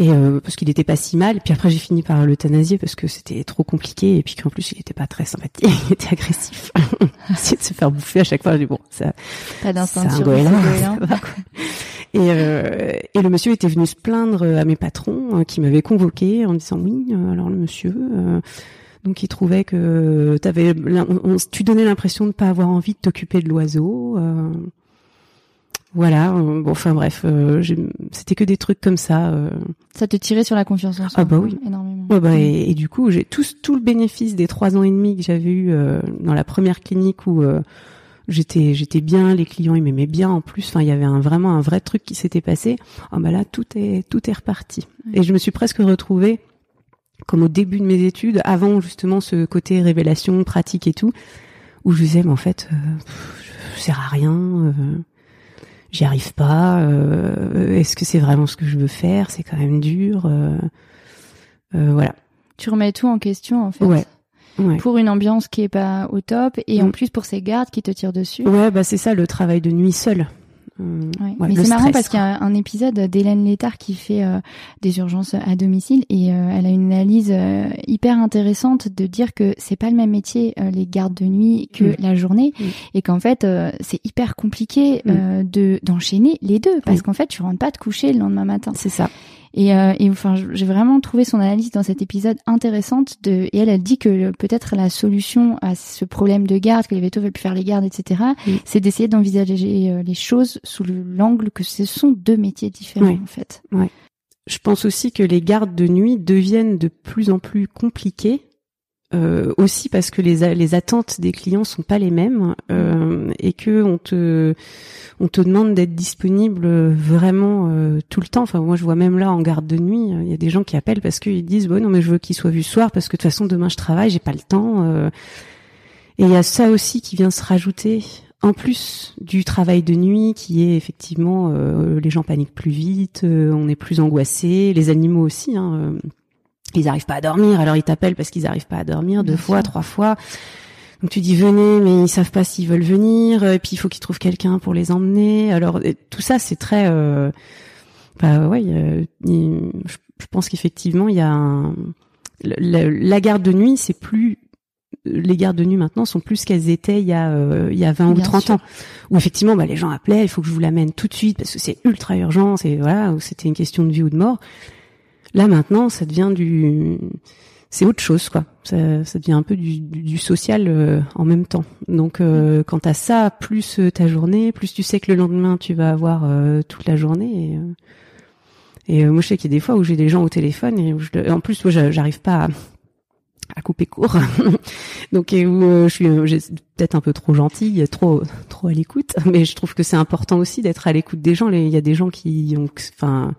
Et euh, parce qu'il était pas si mal. Puis après j'ai fini par l'euthanasier parce que c'était trop compliqué et puis qu'en plus il était pas très sympathique, il était agressif. Essayait de se faire bouffer à chaque fois. Je dis bon ça Pas d'instinct c'est un goéland, Et, euh, et le monsieur était venu se plaindre à mes patrons euh, qui m'avaient convoqué en disant oui, euh, alors le monsieur, euh, donc il trouvait que on- on- tu donnais l'impression de pas avoir envie de t'occuper de l'oiseau. euh, voilà, euh, bon, enfin bref, euh, c'était que des trucs comme ça. euh. Ça te tirait sur la confiance en soi. Ah bah oui. Énormément. Ouais, bah, et, et du coup, j'ai tout, tout le bénéfice des trois ans et demi que j'avais eu euh, dans la première clinique où euh, j'étais j'étais bien, les clients ils m'aimaient bien en plus. Enfin, il y avait un, vraiment un vrai truc qui s'était passé. Ah bah là, tout est tout est reparti. Et je me suis presque retrouvée comme au début de mes études, avant justement ce côté révélation, pratique et tout, où je disais mais en fait, euh, je sers à rien. euh, J'y arrive pas. euh, Est-ce que c'est vraiment ce que je veux faire? C'est quand même dur. euh, euh, voilà. Tu remets tout en question en fait. Ouais. Ouais. Pour une ambiance qui est pas au top et en Mm. plus pour ces gardes qui te tirent dessus. Ouais, bah c'est ça le travail de nuit seul. Euh, Ouais. ouais, Mais c'est marrant parce qu'il y a un épisode d'Hélène Létard qui fait euh, des urgences à domicile et euh, elle a une analyse euh, hyper intéressante de dire que c'est pas le même métier les gardes de nuit que Mm. la journée Mm. et qu'en fait c'est hyper compliqué de d'enchaîner les deux parce qu'en fait tu rentres pas te coucher le lendemain matin. C'est ça. Et, euh, et enfin, j'ai vraiment trouvé son analyse dans cet épisode intéressante. De, et elle, elle dit que peut-être la solution à ce problème de garde, que les vétos veulent plus faire les gardes, etc., c'est d'essayer d'envisager euh, les choses sous le- l'angle que ce sont deux métiers différents, Oui. en fait. Je pense aussi que les gardes de nuit deviennent de plus en plus compliquées. Euh, aussi parce que les, les attentes des clients sont pas les mêmes euh, et que on te on te demande d'être disponible vraiment euh, tout le temps. Enfin moi je vois même là en garde de nuit, euh, il y a des gens qui appellent parce qu'ils disent bon non mais je veux qu'il soit vu ce soir parce que de toute façon demain je travaille, j'ai pas le temps. euh. Et il y a ça aussi qui vient se rajouter en plus du travail de nuit qui est effectivement euh, les gens paniquent plus vite, euh, on est plus angoissé, les animaux aussi. Hein, euh, ils arrivent pas à dormir, alors ils t'appellent parce qu'ils arrivent pas à dormir deux Bien fois, sûr. trois fois. Donc tu dis venez, mais ils savent pas s'ils veulent venir. Et puis il faut qu'ils trouvent quelqu'un pour les emmener. Alors tout ça c'est très, euh, bah ouais, je, je pense qu'effectivement il y a un, la, la garde de nuit, c'est plus les gardes de nuit maintenant sont plus qu'elles étaient il y a euh, il y a 20 ou 30 ans où effectivement bah, les gens appelaient il faut que je vous l'amène tout de suite parce que c'est ultra urgent c'est voilà c'était une question de vie ou de mort là maintenant ça devient du c'est autre chose quoi ça, ça devient un peu du, du, social euh, en même temps donc euh, quand t'as ça plus euh, ta journée plus tu sais que le lendemain tu vas avoir toute la journée et, et moi je sais qu'il y a des fois où j'ai des gens au téléphone et où je, en plus moi j'arrive pas à à couper court. Donc où euh, je suis euh, peut-être un peu trop gentille, trop trop à l'écoute, mais je trouve que c'est important aussi d'être à l'écoute des gens. Il y a des gens qui ont, enfin,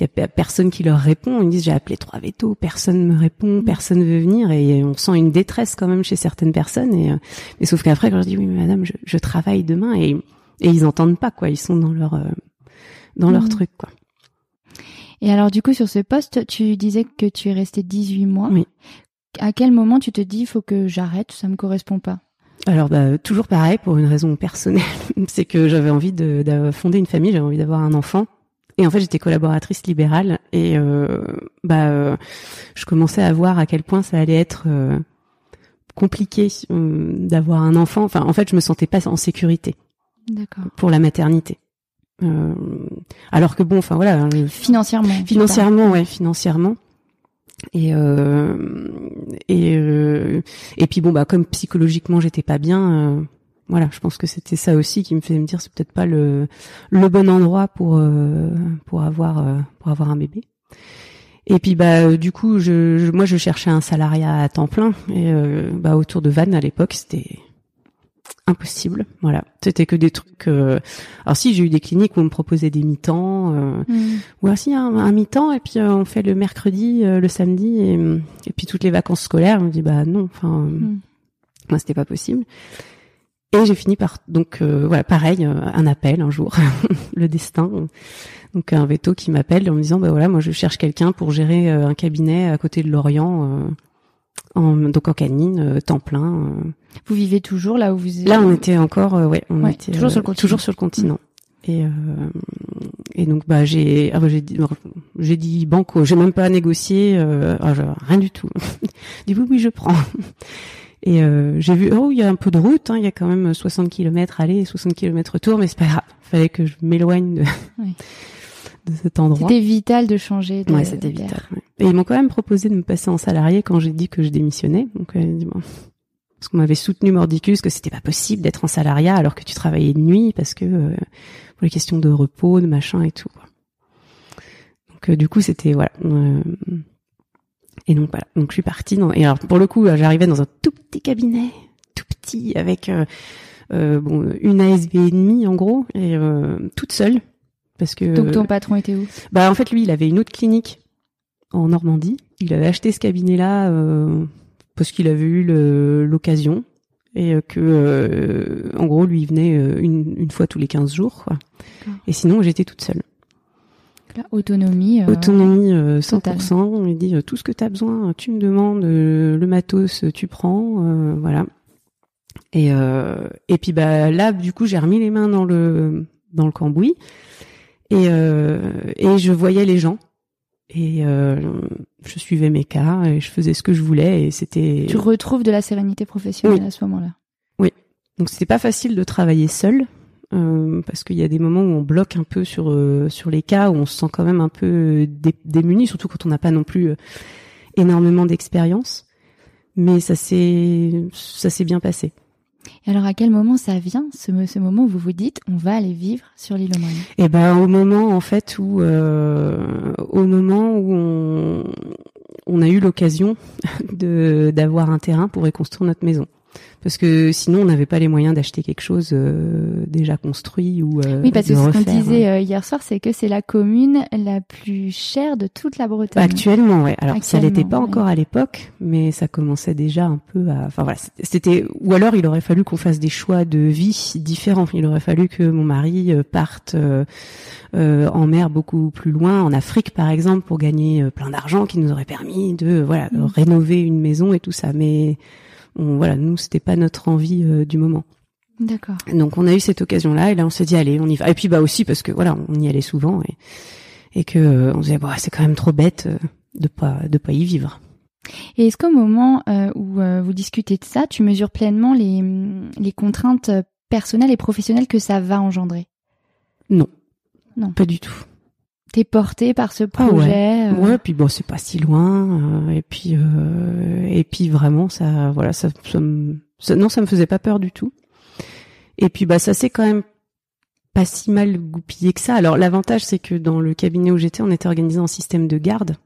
il y a personne qui leur répond. Ils disent j'ai appelé trois vétos, personne me répond, personne veut venir, et on sent une détresse quand même chez certaines personnes. Et, et euh, sauf qu'après quand je dis oui mais madame, je, je, travaille demain, et et ils entendent pas quoi, ils sont dans leur dans leur mmh. truc quoi. Et alors du coup sur ce poste, tu disais que tu es resté 18 mois. Oui à quel moment tu te dis il faut que j'arrête, ça me correspond pas? Alors bah, toujours pareil pour une raison personnelle, c'est que j'avais envie de, fonder une famille, j'avais envie d'avoir un enfant. Et en fait, j'étais collaboratrice libérale et euh, bah euh, je commençais à voir à quel point ça allait être euh, compliqué d'avoir un enfant. Enfin, en fait, je me sentais pas en sécurité. Pour la maternité. alors que bon, enfin voilà. Financièrement. Financièrement, ouais, financièrement et euh, et euh, et puis bon bah comme psychologiquement j'étais pas bien euh, voilà je pense que c'était ça aussi qui me faisait me dire c'est peut-être pas le le bon endroit pour euh, pour avoir euh, pour avoir un bébé et puis bah du coup je, moi je cherchais un salariat à temps plein et bah autour de Vannes à l'époque c'était impossible. Voilà, c'était que des trucs. Euh... Alors si j'ai eu des cliniques où on me proposait des mi-temps, euh... mm. ou un, un mi-temps et puis euh, on fait le mercredi, euh, le samedi et, et, puis toutes les vacances scolaires. On me dit bah non, enfin mm. moi c'était pas possible. Et j'ai fini par donc euh, voilà pareil un appel un jour, le destin. Donc un veto qui m'appelle en me disant bah voilà moi je cherche quelqu'un pour gérer un cabinet à côté de Lorient en, donc en canine, euh, temps plein. Euh. Vous vivez toujours là où vous Là, on était encore, euh, ouais, on était toujours sur le continent. Toujours sur le continent. Et et donc bah j'ai ah, bah, j'ai dit j'ai dit banco, j'ai même pas négocié, ah, rien du tout. du coup oui je prends. Et j'ai vu oh il y a un peu de route, hein, il y a quand même 60 km aller, 60 km retour, mais c'est pas grave. Fallait que je m'éloigne de. Oui de cet endroit. C'était vital de changer. De ouais, c'était vital. Et ils m'ont quand même proposé de me passer en salarié quand j'ai dit que je démissionnais. Donc, euh, parce qu'on m'avait soutenu mordicus que c'était pas possible d'être en salariat alors que tu travaillais de nuit parce que euh, pour les questions de repos, de machin et tout. Donc euh, du coup c'était voilà. Euh, et donc voilà. Donc je suis partie. Dans, et alors pour le coup j'arrivais dans un tout petit cabinet, tout petit avec bon une ASV et demi en gros et toute seule parce que donc ton patron était où? Bah en fait lui il avait une autre clinique en Normandie. Il avait acheté ce cabinet-là euh, parce qu'il avait eu l'occasion et euh, que euh, en gros lui il venait euh, une, une fois tous les 15 jours quoi. Et sinon j'étais toute seule. Autonomie. autonomie 100%. On lui dit tout ce que tu as besoin, tu me demandes le matos, tu prends, voilà. Et et puis bah là du coup j'ai remis les mains dans le dans le cambouis et, euh, et je voyais les gens et euh, je suivais mes cas et je faisais ce que je voulais et c'était. Tu retrouves de la sérénité professionnelle à ce moment-là. Oui. Donc c'était pas facile de travailler seul euh, parce qu'il y a des moments où on bloque un peu sur euh, sur les cas où on se sent quand même un peu démuni, surtout quand on n'a pas non plus euh, énormément d'expérience. Mais ça s'est ça s'est bien passé. Et alors, à quel moment ça vient, ce, ce moment où vous vous dites, on va aller vivre sur l'île aux Moines? Eh ben, au moment en fait où, euh, au moment où on, on a eu l'occasion de d'avoir un terrain pour reconstruire notre maison parce que sinon on n'avait pas les moyens d'acheter quelque chose euh, déjà construit ou euh, oui parce que ce qu'on disait euh, hier soir c'est que c'est la commune la plus chère de toute la Bretagne. Actuellement ouais. Alors ça l'était pas encore à l'époque mais ça commençait déjà un peu à enfin voilà c'était ou alors il aurait fallu qu'on fasse des choix de vie différents. Il aurait fallu que mon mari parte en mer beaucoup plus loin en Afrique par exemple pour gagner plein d'argent qui nous aurait permis de voilà mm. rénover une maison et tout ça. Mais voilà, nous c'était pas notre envie euh, du moment. D'accord. Donc on a eu cette occasion là et là on s'est dit allez on y va. Et puis bah aussi parce que voilà on y allait souvent et et que euh, on se disait bah c'est quand même trop bête euh, de pas de pas y vivre. Et est-ce qu'au moment euh, où euh, vous discutez de ça, tu mesures pleinement les, les contraintes personnelles et professionnelles que ça va engendrer? Non. Non. Pas du tout. T'es porté par ce Ah ouais. projet euh, Ouais, puis bon, c'est pas si loin. euh, et puis, euh, et puis vraiment, ça, voilà, ça, ça, me- ça- non, ça me faisait pas peur du tout. Et puis, bah, ça s'est quand même pas si mal goupillé que ça. Alors, l'avantage, c'est que dans le cabinet où j'étais, on était organisé en système de garde.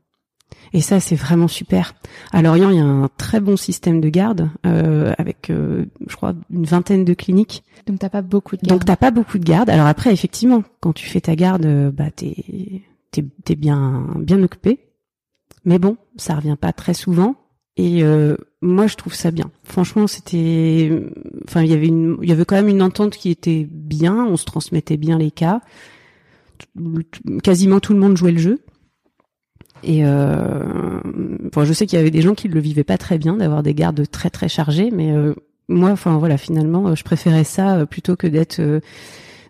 Et ça, c'est vraiment super. À Lorient, il y a un très bon système de garde euh, avec, euh, je crois, une vingtaine de cliniques. Donc t'as pas beaucoup de Donc garde. t'as pas beaucoup de garde. Alors après, effectivement, quand tu fais ta garde, euh, bah t'es t'es t'es bien bien occupé. Mais bon, ça revient pas très souvent. Et euh, moi, je trouve ça bien. Franchement, c'était, enfin, il y avait une, il y avait quand même une entente qui était bien. On se transmettait bien les cas. Quasiment tout le monde jouait le jeu. Et euh, bon, je sais qu'il y avait des gens qui le vivaient pas très bien d'avoir des gardes très très chargés, mais euh, moi, enfin voilà, finalement, euh, je préférais ça euh, plutôt que d'être euh,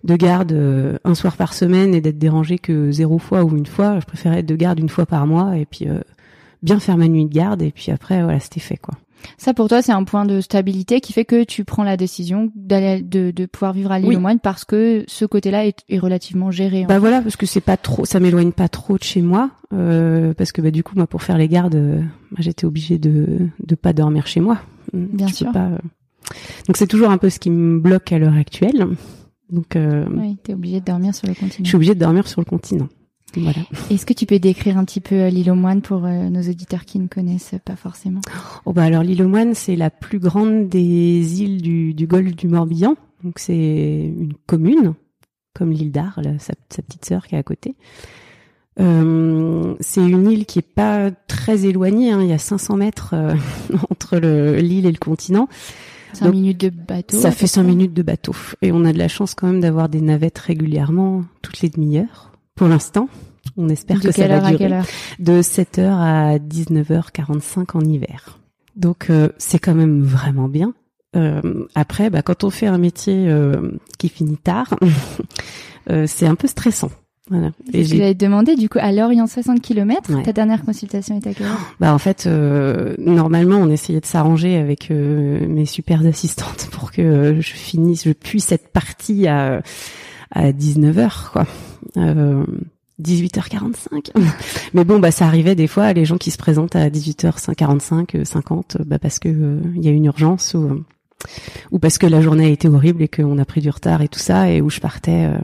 de garde euh, un soir par semaine et d'être dérangé que zéro fois ou une fois. Je préférais être de garde une fois par mois et puis euh, bien faire ma nuit de garde et puis après voilà, c'était fait quoi. Ça pour toi c'est un point de stabilité qui fait que tu prends la décision d'aller de, de pouvoir vivre à l'île Oui. aux moines parce que ce côté-là est, est relativement géré. en Bah voilà, parce que c'est pas trop, ça m'éloigne pas trop de chez moi, euh, parce que bah du coup moi pour faire les gardes, euh, bah, j'étais obligée de de pas dormir chez moi. Bien Je peux sûr. pas, euh. Donc c'est toujours un peu ce qui me bloque à l'heure actuelle. Donc euh, Oui, t'es obligé de dormir sur le je continent. suis obligée de dormir sur le continent. Voilà. Est-ce que tu peux décrire un petit peu euh, l'île aux moines pour euh, nos auditeurs qui ne connaissent pas forcément? Oh bah alors l'île aux Moines, c'est la plus grande des îles du, du golfe du Morbihan. Donc c'est une commune, comme l'île d'Arles, sa, sa petite sœur qui est à côté. Euh, c'est une île qui est pas très éloignée. hein. Il y a 500 mètres euh, entre le- l'île et le continent. Cinq Donc, minutes de bateau. Ça fait peu 5 près? minutes de bateau. Et on a de la chance quand même d'avoir des navettes régulièrement, toutes les demi-heures. Pour l'instant, on espère De que ça va à durer quelle heure de 7h à 19h45 en hiver. Donc euh, c'est quand même vraiment bien. Euh, après, bah, quand on fait un métier euh, qui finit tard, c'est un peu stressant. Voilà. Et te demander. Du coup, à Lorient, 60 km, Ouais. ta dernière consultation est à quelle heure? Bah en fait, normalement, on essayait de s'arranger avec mes super assistantes pour que je finisse, je puisse être partie à à 19h quoi. Euh, 18h45. Mais bon, bah ça arrivait des fois les gens qui se présentent à 18h45, 50, bah parce que euh, il y a une urgence ou euh, ou parce que la journée a été horrible et qu'on a pris du retard et tout ça et où je partais euh,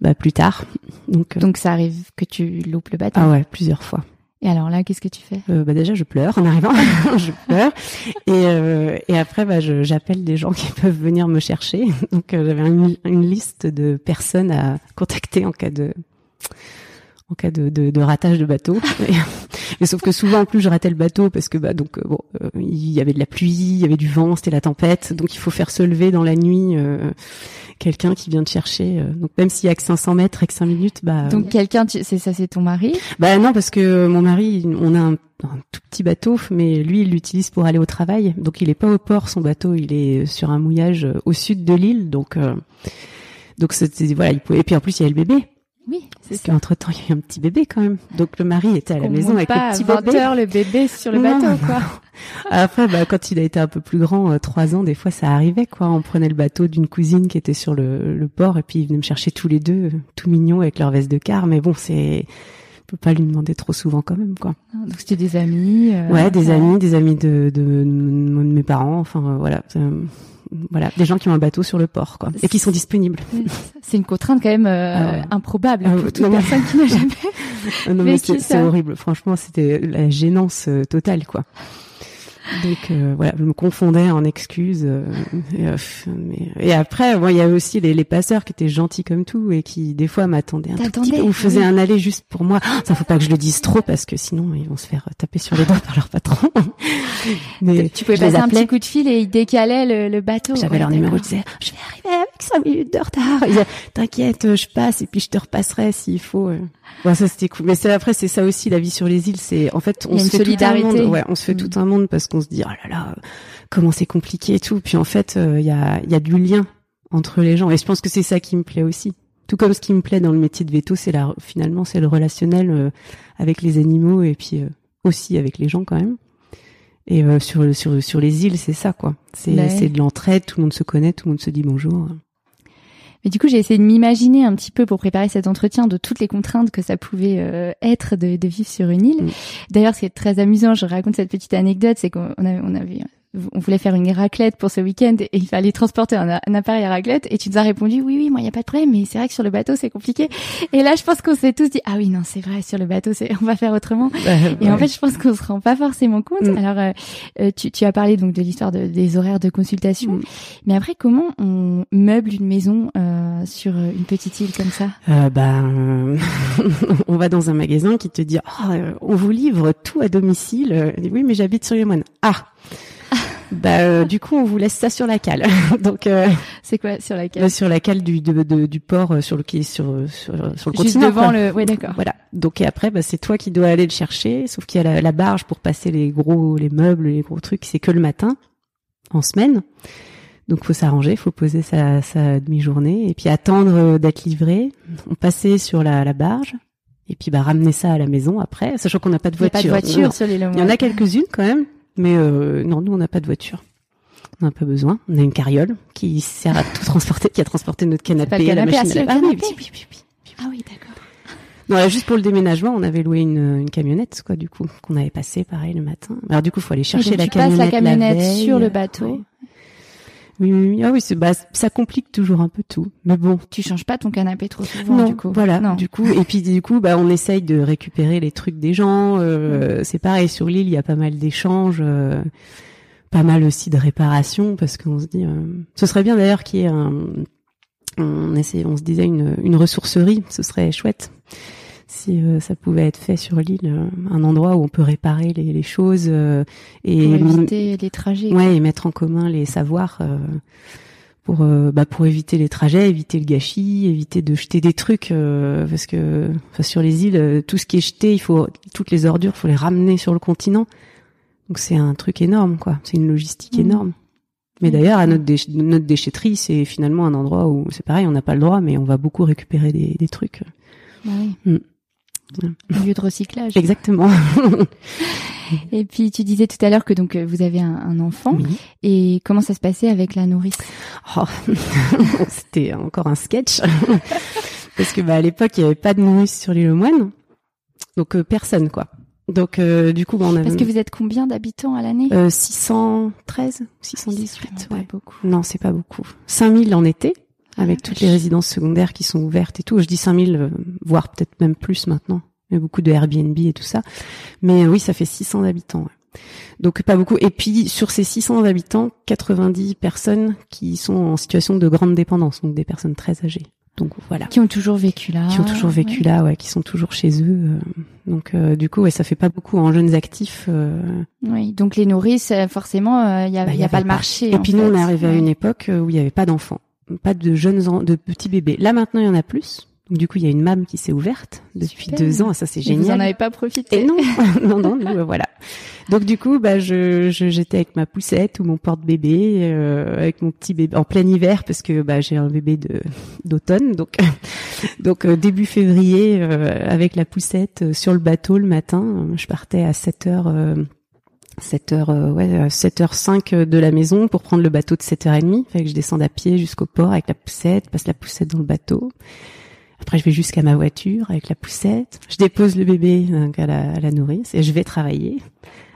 bah plus tard. Donc, euh, Donc ça arrive que tu loupes le bateau. ah ouais, plusieurs fois. Et alors là, qu'est-ce que tu fais? Euh, bah déjà je pleure en arrivant, je pleure. Et euh, et après bah j'appelle des gens qui peuvent venir me chercher. Donc euh, j'avais une, une liste de personnes à contacter en cas de en cas de, de, de ratage de bateau. Mais sauf que souvent en plus je ratais le bateau parce que bah donc euh, bon euh, il y avait de la pluie, il y avait du vent, c'était la tempête, donc il faut faire se lever dans la nuit euh, quelqu'un qui vient te chercher. euh. donc même s'il y a que 500 mètres et que 5 minutes, bah Donc quelqu'un, c'est ça, c'est ton mari? bah non, parce que mon mari, on a un, un tout petit bateau, mais lui, il l'utilise pour aller au travail. Donc il est pas au port, son bateau, il est sur un mouillage au sud de l'île. Donc euh, donc c'était voilà, il pouvait. Et puis en plus il y a le bébé. Oui, c'est Parce ça. qu'entre temps il y a eu un petit bébé quand même. Donc le mari était à la maison avec pas le petit à 20 bébé. heures le bébé sur le Non. bateau, quoi. Après, bah, quand il a été un peu plus grand, euh, trois ans, des fois ça arrivait quoi. On prenait le bateau d'une cousine qui était sur le, le port et puis ils venaient me chercher tous les deux, tout mignons avec leur veste de car. Mais bon, c'est on peut pas lui demander trop souvent quand même quoi. Donc c'était des amis. euh, Ouais, des amis, des amis de, de, de mes parents, enfin euh, voilà, voilà, des gens qui ont un bateau sur le port, quoi, et qui sont disponibles. C'est une contrainte quand même euh, Ah improbable Ah pour toute non, personne qui n'a jamais. Euh, non mais c'est horrible, franchement, c'était la gênance euh, totale, quoi. Donc euh, voilà, je me confondais en excuses. euh, et, euh, mais- et après, bon, il y avait aussi les, les passeurs qui étaient gentils comme tout et qui des fois m'attendaient un tout petit peu ou faisaient oui. un aller juste pour moi. Ah, Ça faut pas que je le dise trop parce que sinon ils vont se faire taper sur les doigts par leur patron. Mais Tu pouvais passer un petit coup de fil et ils décalaient le, le bateau. J'avais Ouais, leur numéro, je disais, je vais arriver avec 5 minutes de retard. T'inquiète, je passe et puis je te repasserai s'il faut. Ouais, ça c'était cool. Mais c'est après, c'est ça aussi la vie sur les îles. C'est en fait, on se fait tout un monde. Ouais, on se fait tout un monde parce qu'on se dit, oh là là, comment c'est compliqué et tout. Puis en fait, euh, il y a, il y a du lien entre les gens. Et je pense que c'est ça qui me plaît aussi. Tout comme ce qui me plaît dans le métier de veto, c'est la, finalement, c'est le relationnel euh, avec les animaux et puis euh, aussi avec les gens quand même. Et sur, sur, sur les îles, c'est ça, quoi. C'est Ouais. c'est de l'entraide, tout le monde se connaît, tout le monde se dit bonjour. Mais du coup, j'ai essayé de m'imaginer un petit peu pour préparer cet entretien de toutes les contraintes que ça pouvait euh, être de, de vivre sur une île. Mm. D'ailleurs, ce qui est très amusant, je raconte cette petite anecdote, c'est qu'on avait, on avait, on voulait faire une raclette pour ce week-end et il fallait transporter un, un appareil à raclette et tu nous as répondu oui, oui, moi, il n'y a pas de problème, mais c'est vrai que sur le bateau, c'est compliqué. Et là, je pense qu'on s'est tous dit, ah oui, non, c'est vrai, sur le bateau, c'est, on va faire autrement. Et en fait, je pense qu'on se rend pas forcément compte. Mm. Alors, euh, euh, tu, tu as parlé donc de l'histoire de- des horaires de consultation, Mm. mais après, comment on meuble une maison euh, sur une petite île comme ça? Euh, ben, on va dans un magasin qui te dit euh, on vous livre tout à domicile. Oui, mais j'habite sur les moines. Ah. Bah, euh, du coup, on vous laisse ça sur la cale. Donc, euh, C'est quoi sur la cale? Bah, sur la cale du de- de- du port euh, sur le qui est sur sur, sur le Juste continent. devant quoi. le. Ouais, d'accord. Voilà. Donc et après, bah, c'est toi qui dois aller le chercher. Sauf qu'il y a la, la barge pour passer les gros, les meubles, les gros trucs. C'est que le matin, en semaine. Donc faut s'arranger, faut poser sa, sa demi-journée et puis attendre euh, d'être livré. On passait sur la, la barge et puis bah ramener ça à la maison après, sachant qu'on n'a pas de Il n'y a pas voiture. de voiture Non. sur les Il y en a quelques-unes quand même, mais euh, non, nous on n'a pas de voiture. On n'a pas besoin. On a une carriole qui sert à tout transporter, qui a transporté notre canapé, pas le la canapé, machine ah, si, à le laver. Ah oui. Ah oui, d'accord. Non, là, juste pour le déménagement, on avait loué une, une camionnette, quoi, du coup, qu'on avait passé, pareil, le matin. Alors, du coup, faut aller chercher donc la tu camionnette. la camionnette veille. sur le bateau. Ouais. Oui, oui, oui. Ah oui, c'est, bah, ça complique toujours un peu tout. Mais bon. Tu changes pas ton canapé trop souvent, non, du coup. voilà. Non. Du coup, et puis du coup, bah, on essaye de récupérer les trucs des gens. Euh, C'est pareil sur l'île, il y a pas mal d'échanges, euh, pas mal aussi de réparations, parce qu'on se dit, euh, ce serait bien d'ailleurs qu'il y ait un, on essaie, on se disait une, une ressourcerie, ce serait chouette si euh, ça pouvait être fait sur l'île, euh, un endroit où on peut réparer les, les choses euh, et éviter les trajets. ouais et mettre en commun les savoirs euh, pour bah, pour éviter les trajets, éviter le gâchis, éviter de jeter des trucs euh, parce que enfin, sur les îles tout ce qui est jeté, il faut toutes les ordures, faut les ramener sur le continent. Donc c'est un truc énorme quoi, c'est une logistique Mhm. énorme. Mais Mhm. d'ailleurs à notre déch- notre déchetterie, c'est finalement un endroit où c'est pareil, on n'a pas le droit mais on va beaucoup récupérer des, des trucs. Bah oui. Mm. Un lieu de recyclage. Exactement. Et puis tu disais tout à l'heure que donc euh, vous avez un, un enfant. Oui. Et comment ça se passait avec la nourrice? Oh, c'était encore un sketch. Parce que bah, à l'époque, il n'y avait pas de nourrice sur l'île aux Moines. Donc euh, personne, quoi. Donc euh, du coup, bah, on avait Parce que vous êtes combien d'habitants à l'année? Euh, 613, C'est 618. vraiment pas ouais. beaucoup. Non, c'est pas beaucoup. 5000 en été, avec toutes les résidences secondaires qui sont ouvertes et tout. Je dis 5000, euh, voire peut-être même plus maintenant. Il y a beaucoup de Airbnb et tout ça. Mais euh, oui, ça fait 600 habitants. ouais. Donc pas beaucoup. Et puis sur ces 600 habitants, 90 personnes qui sont en situation de grande dépendance, donc des personnes très âgées. Donc voilà. Qui ont toujours vécu là. Qui ont toujours vécu là, ouais, qui sont toujours chez eux. euh. donc euh, du coup, ouais, ça fait pas beaucoup en jeunes actifs. euh. Oui, donc les nourrices, forcément, il n'y a, Bah, y y a pas avait le marché. Et puis nous, on est arrivé à une époque où il y avait pas d'enfants, pas de jeunes, de petits bébés. Là maintenant, il y en a plus. Donc, du coup, il y a une MAM qui s'est ouverte depuis Super. deux ans. Ça, c'est Et Vous en génial. avez pas profité. Et non, non, non, nous, euh, voilà. Donc du coup, bah, je, je- j'étais avec ma poussette ou mon porte-bébé, euh, avec mon petit bébé en plein hiver parce que bah, j'ai un bébé de d'automne, donc donc euh, début février euh, avec la poussette euh, sur le bateau le matin. euh, Je partais à 7 heures. Euh, 7 heures, euh, ouais, euh, 7h05 de la maison pour prendre le bateau de 7h30. Fait que je descende à pied jusqu'au port avec la poussette, passe la poussette dans le bateau. Après, je vais jusqu'à ma voiture avec la poussette. Je dépose le bébé donc, à, la, à la nourrice et je vais travailler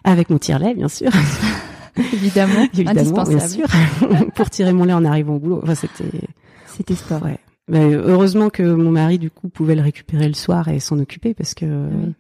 avec mon tire-lait, bien sûr. Évidemment, Évidemment, bien indispensable. sûr. pour tirer mon lait en arrivant au boulot. Enfin, c'était, C'était sport. ouais. Mais heureusement que mon mari, du coup, pouvait le récupérer le soir et s'en occuper parce que, Oui.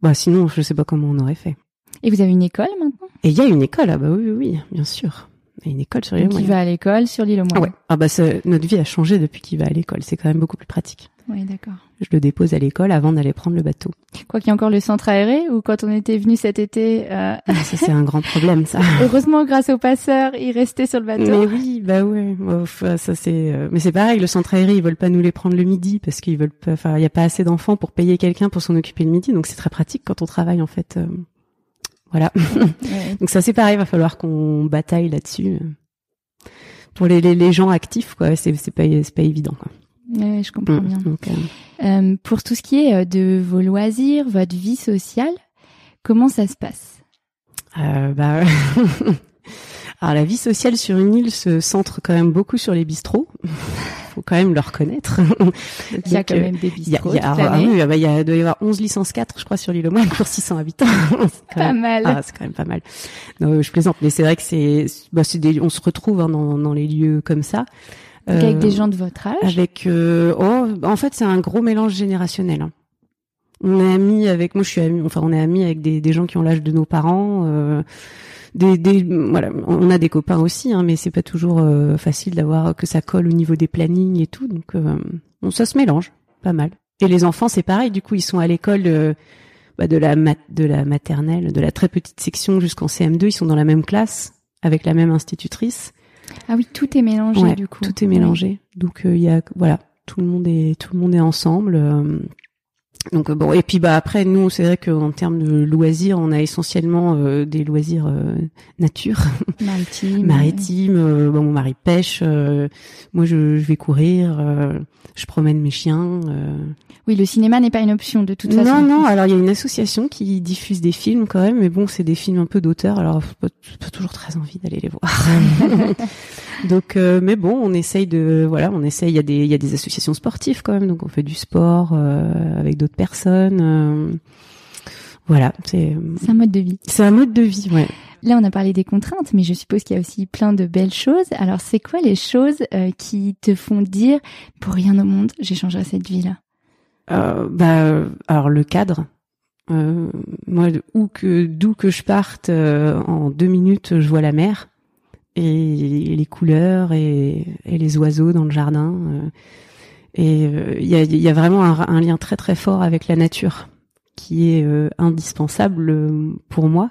bah, sinon, je sais pas comment on aurait fait. Et vous avez une école maintenant? Et il y a une école, ah bah oui, oui, oui, bien sûr. Il y a une école sur il moyens. va à l'école sur l'île au Ah ouais. Ah bah notre vie a changé depuis qu'il va à l'école. C'est quand même beaucoup plus pratique. Oui, d'accord. Je le dépose à l'école avant d'aller prendre le bateau. Quoi qu'il y a encore le centre aéré, ou quand on était venu cet été, euh, Ah, ça c'est un grand problème ça. heureusement grâce aux passeurs, il restait sur le bateau. Mais oui, bah ouais. Enfin, ça c'est. euh, Mais c'est pareil. Le centre aéré, ils veulent pas nous les prendre le midi parce qu'ils veulent. pas- Enfin, il y a pas assez d'enfants pour payer quelqu'un pour s'en occuper le midi. Donc c'est très pratique quand on travaille en fait. Voilà. Ouais. Donc ça c'est pareil. Va falloir qu'on bataille là-dessus. euh, Pour les, les, les gens actifs, quoi. C'est pas pas évident. Quoi. Ouais, je comprends bien. Donc, euh, Euh, pour tout ce qui est de vos loisirs, votre vie sociale, Comment ça se passe? Euh, bah, Alors la vie sociale sur une île se centre quand même beaucoup sur les bistrots. faut quand même le reconnaître. il y a quand euh, même des bistrots. Il y a, ah, oui, bah, il y a, doit y avoir 11 licences 4, je crois, sur l'île au moins pour 600 habitants. pas mal. Ah, c'est quand même pas mal. Non, je plaisante, mais c'est vrai que c'est, bah, c'est des, on se retrouve hein, dans, dans les lieux comme ça. Donc avec des euh, gens de votre âge Avec, euh, oh, en fait, c'est un gros mélange générationnel. Hein. On est amis avec, moi je suis ami, enfin on est amis avec des, des gens qui ont l'âge de nos parents. Euh, des, des, voilà, on a des copains aussi, hein, mais c'est pas toujours euh, facile d'avoir que ça colle au niveau des plannings et tout. Donc, euh, ça se mélange, pas mal. Et les enfants, c'est pareil. Du coup, ils sont à l'école euh, bah, de la mat de la maternelle, de la très petite section jusqu'en CM2. Ils sont dans la même classe avec la même institutrice. Ah oui, tout est mélangé du coup. Tout est mélangé. Donc il y a voilà, tout le monde est tout le monde est ensemble. Donc bon et puis bah après nous c'est vrai qu'en termes de loisirs on a essentiellement euh, des loisirs euh, nature. Maritime. Maritime euh, bon mon mari pêche moi je, je, vais courir je promène mes chiens oui le cinéma n'est pas une option de toute façon. Non non alors il y a une association qui diffuse des films quand même mais bon c'est des films un peu d'auteur alors pas, pas toujours très envie d'aller les voir. Donc mais bon on essaye de voilà on essaye il y a des il y a des associations sportives quand même donc on fait du sport avec d'autres personnes. Euh, voilà, c'est. C'est un mode de vie. C'est un mode de vie, ouais. Là, on a parlé des contraintes, mais je suppose qu'il y a aussi plein de belles choses. Alors, c'est quoi les choses euh, qui te font dire, pour rien au monde, j'échangerai cette vie-là? Euh, Bah, alors le cadre. Euh, moi, où que d'où que je parte, en deux minutes, je vois la mer et les couleurs et, et les oiseaux dans le jardin. Et euh, il y, a, y, a, vraiment un, lien très très fort avec la nature qui est euh, indispensable euh, pour moi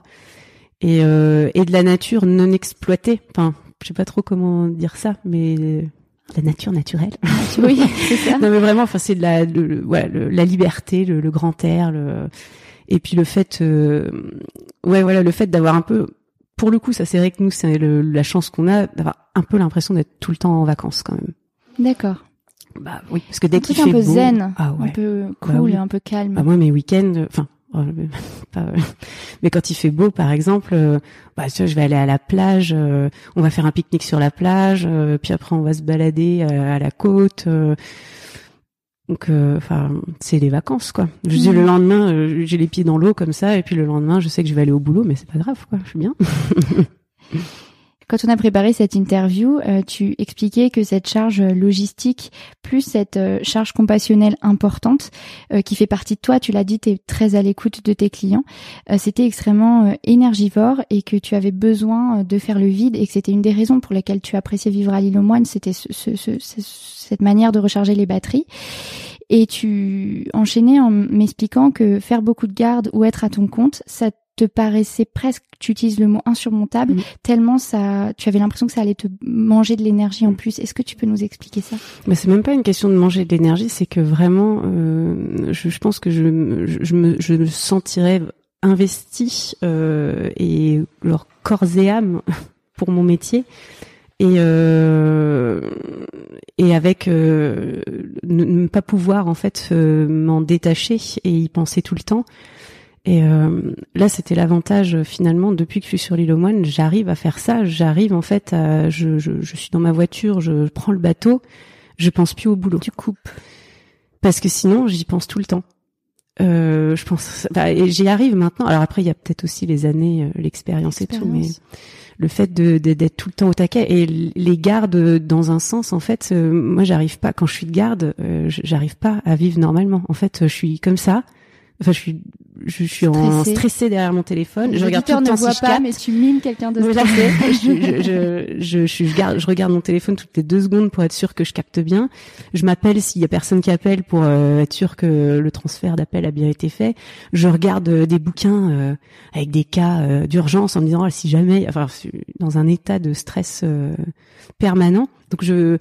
et, et de la nature non exploitée. Enfin, je sais pas trop comment dire ça, mais la nature naturelle. oui, c'est ça. non mais vraiment, enfin c'est de la, voilà, la liberté, le, grand air, le, et puis le fait, ouais voilà, le fait d'avoir un peu, pour le coup, ça c'est vrai que nous c'est la chance qu'on a d'avoir un peu l'impression d'être tout le temps en vacances quand même. D'accord. Bah oui, parce que dès qu'il fait un peu beau, zen, ah ouais. un peu bah cool et un peu calme. Bah moi mes week-ends, enfin, oh, mais quand il fait beau, par exemple, euh, bah tu vois, je vais aller à la plage, euh, on va faire un pique-nique sur la plage, euh, puis après on va se balader à la côte. donc, enfin, c'est les vacances quoi. Je dis le mmh. lendemain, j'ai les pieds dans l'eau comme ça, et puis le lendemain, je sais que je vais aller au boulot, mais c'est pas grave quoi, je suis bien. Quand on a préparé cette interview, euh, tu expliquais que cette charge logistique plus cette euh, charge compassionnelle importante euh, qui fait partie de toi, tu l'as dit, tu es très à l'écoute de tes clients, c'était extrêmement énergivore et que tu avais besoin de faire le vide et que c'était une des raisons pour lesquelles tu appréciais vivre à l'île aux moines, c'était ce, ce, cette manière de recharger les batteries. Et tu enchaînais en m'expliquant que faire beaucoup de garde ou être à ton compte, ça te paraissait presque, tu utilises le mot insurmontable, mm. tellement ça, tu avais l'impression que ça allait te manger de l'énergie en mm. plus. Est-ce que tu peux nous expliquer ça? Mais c'est même pas une question de manger de l'énergie, c'est que vraiment, euh, je, je, pense que je, je, me, je me sentirais investi euh, et leur corps et âme pour mon métier et euh, et avec euh, ne, pas pouvoir en fait euh, m'en détacher et y penser tout le temps et euh, là, c'était l'avantage finalement depuis que je suis sur l'île aux moines, j'arrive à faire ça. J'arrive en fait, à, je, je, je, suis dans ma voiture, je prends le bateau, je pense plus au boulot. Tu coupes parce que sinon, j'y pense tout le temps. Euh, je pense, bah, et j'y arrive maintenant. Alors après, il y a peut-être aussi les années, euh, l'expérience et tout, mais le fait de d'être tout le temps au taquet et les gardes dans un sens, en fait, euh, moi, j'arrive pas quand je suis de garde, euh, j'arrive pas à vivre normalement. En fait, je suis comme ça. Enfin, je suis je suis en stressée derrière mon téléphone. je regarde tout le temps ne voit pas, mais tu mimes quelqu'un de stressé. je, je, je, je, regarde, je regarde mon téléphone toutes les deux secondes pour être sûr que je capte bien. Je m'appelle s'il y a personne qui appelle pour euh, être sûr que le transfert d'appel a bien été fait. Je regarde euh, des bouquins euh, avec des cas d'urgence en me disant ah, si jamais, enfin, dans un état de stress permanent. Donc je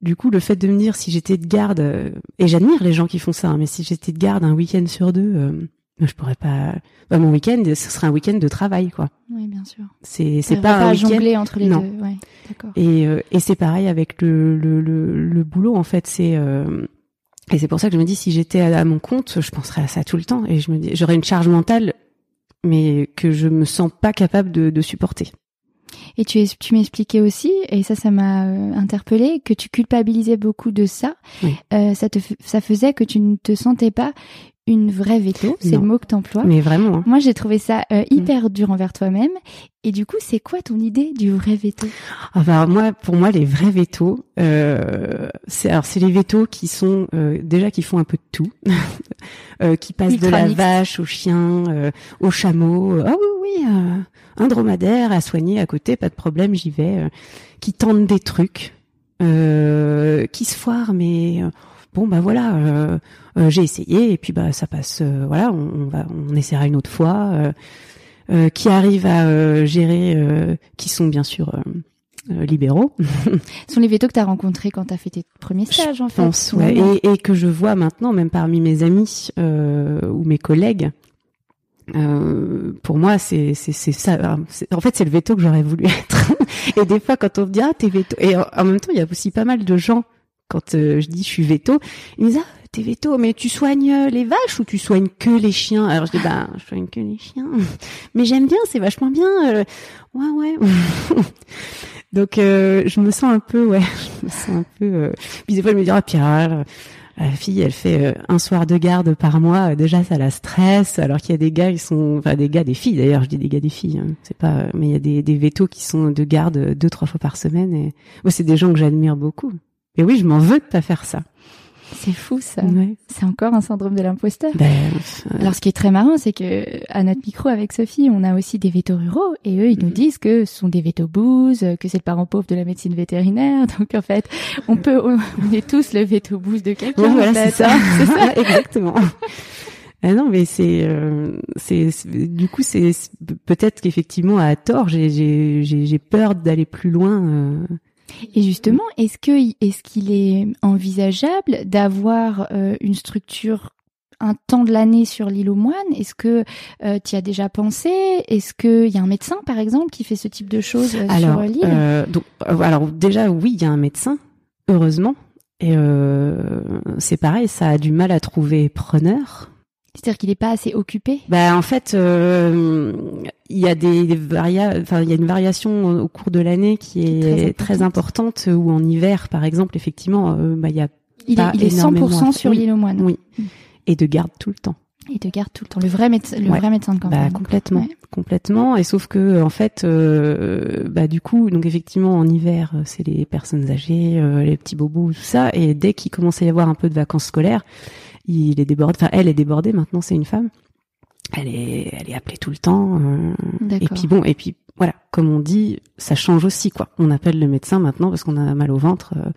du coup, le fait de me dire si j'étais de garde, euh, et j'admire les gens qui font ça, hein, mais si j'étais de garde un week-end sur deux, euh, je pourrais pas. Bah, mon week-end, ce serait un week-end de travail, quoi. Oui, bien sûr. C'est c'est pas, pas un jongler entre les deux. Ouais, d'accord. Et euh, et c'est pareil avec le le le, le boulot en fait. C'est euh, et c'est pour ça que je me dis si j'étais à, mon compte, je penserais à ça tout le temps et je me dis j'aurais une charge mentale mais que je me sens pas capable de, de supporter. Et tu, tu m'expliquais aussi, et ça, ça m'a euh, interpellé, que tu culpabilisais beaucoup de ça. Oui. Euh, ça te, ça faisait que tu ne te sentais pas une vraie veto. C'est le mot que t'emploies. Mais vraiment. hein. Moi, j'ai trouvé ça euh, hyper dur envers toi-même. Et du coup, c'est quoi ton idée du vrai veto? Enfin, moi, pour moi, les vrais vétos, euh, c'est alors c'est les vétos qui sont euh, déjà qui font un peu de tout, qui passent Ultra de la mixte. vache au chien, au chameau. Ah oui, oui, euh, un dromadaire à soigner à côté, pas de problème, j'y vais. qui tentent des trucs, qui se foirent, mais bon bah voilà, euh, euh, j'ai essayé et puis bah ça passe. euh, voilà, on, on va, on essaiera une autre fois. qui arrivent à gérer, qui sont bien sûr libéraux, Ce sont les vétos que tu as rencontrés quand tu as fait tes premiers stages, en je fait. pense, ouais, et, et que je vois maintenant, même parmi mes amis euh, ou mes collègues. Euh, pour moi, c'est ça. hein, En fait, c'est le veto que j'aurais voulu être. et des fois, quand on me dit ah t'es veto, et en, en même temps, il y a aussi pas mal de gens quand euh, je dis je suis veto, ils me disent ah t'es veto, mais tu soignes euh, les vaches ou tu soignes que les chiens? Alors je dis bah je soigne que les chiens, mais j'aime bien, c'est vachement bien. euh, ouais ouais. Donc euh, je me sens un peu ouais, je me sens un peu. Puis des fois je me dis ah la fille elle fait un soir de garde par mois, déjà ça la stresse. Alors qu'il y a des gars ils sont, enfin des gars des filles d'ailleurs, je dis des gars des filles, hein, c'est pas, mais il y a des des vétos qui sont de garde deux trois fois par semaine et c'est des gens que j'admire beaucoup. Et oui je m'en veux de pas faire ça. C'est fou, ça. Ouais. C'est encore un syndrome de l'imposteur. Ben, Alors, ce qui est très marrant, c'est que à notre micro avec Sophie, on a aussi des vétos ruraux et eux, ils nous Mhm. disent que ce sont des vétos bouses, que c'est le parent pauvre de la médecine vétérinaire. Donc, en fait, on peut, on, on est tous le veto bouse de quelqu'un. En voilà, c'est ça. hein. C'est ça. Exactement. Ah non, mais c'est, euh, c'est, du coup, c'est peut-être qu'effectivement, à tort, j'ai, j'ai, j'ai, j'ai peur d'aller plus loin. euh. Et justement, est-ce que, est-ce qu'il est envisageable d'avoir euh, une structure un temps de l'année sur l'île aux moines? Est-ce que tu y as déjà pensé? Est-ce qu'il y a un médecin, par exemple, qui fait ce type de choses euh, Alors, sur l'île? euh, donc, euh, alors déjà, oui, il y a un médecin, heureusement. Et euh, c'est pareil, ça a du mal à trouver preneur. C'est-à-dire qu'il n'est pas assez occupé? Bah en fait, euh, il y a des, des varia, enfin il y a une variation au cours de l'année qui est, Très très, importante. Où en hiver, par exemple, effectivement, euh, bah il y a Il est, Pas il est énormément 100% à sur l'île aux moines. oui et de garde tout le temps. Il te garde tout le temps. Le vrai médecin, le Ouais. vrai médecin de Bah campagne. complètement, Ouais. complètement. Et sauf que en fait, euh, bah du coup, donc effectivement en hiver, euh, c'est les personnes âgées, euh, les petits bobos, tout ça. Et dès qu'il commence à y avoir un peu de vacances scolaires, il est débordé. Enfin, elle est débordée. Maintenant, c'est une femme. Elle est, elle est appelée tout le temps. euh, et puis bon, et puis voilà, comme on dit, ça change aussi quoi. On appelle le médecin maintenant parce qu'on a mal au ventre euh,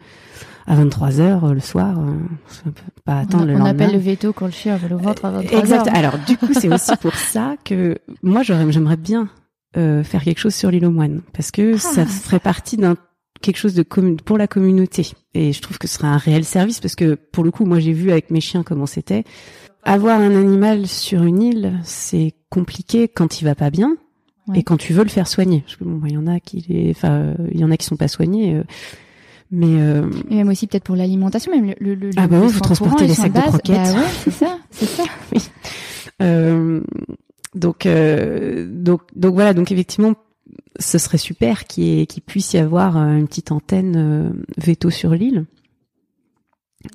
à 23 heures euh, le soir. euh, on peut pas attendre on, le on lendemain. appelle le veto quand le chien veut le ventre à 23 Exact. heures. Alors du coup, c'est aussi pour ça que moi j'aurais, j'aimerais bien euh, faire quelque chose sur l'île aux moines parce que Ah. ça ferait partie d'un quelque chose de commun pour la communauté et je trouve que ce serait un réel service parce que pour le coup, moi j'ai vu avec mes chiens comment c'était. Avoir un animal sur une île, c'est compliqué quand il va pas bien Ouais. et quand tu veux le faire soigner. Parce que bon, il y en a qui, les, enfin, il y en a qui sont pas soignés, euh, mais euh, Et même aussi peut-être pour l'alimentation, même le, le, Ah bah le oui, transporter courant, les sacs de base. croquettes. Bah ouais, c'est ça, c'est ça. Euh, donc, euh, donc, donc voilà. Donc effectivement, ce serait super qu'il puisse y avoir euh, une petite antenne euh, veto sur l'île.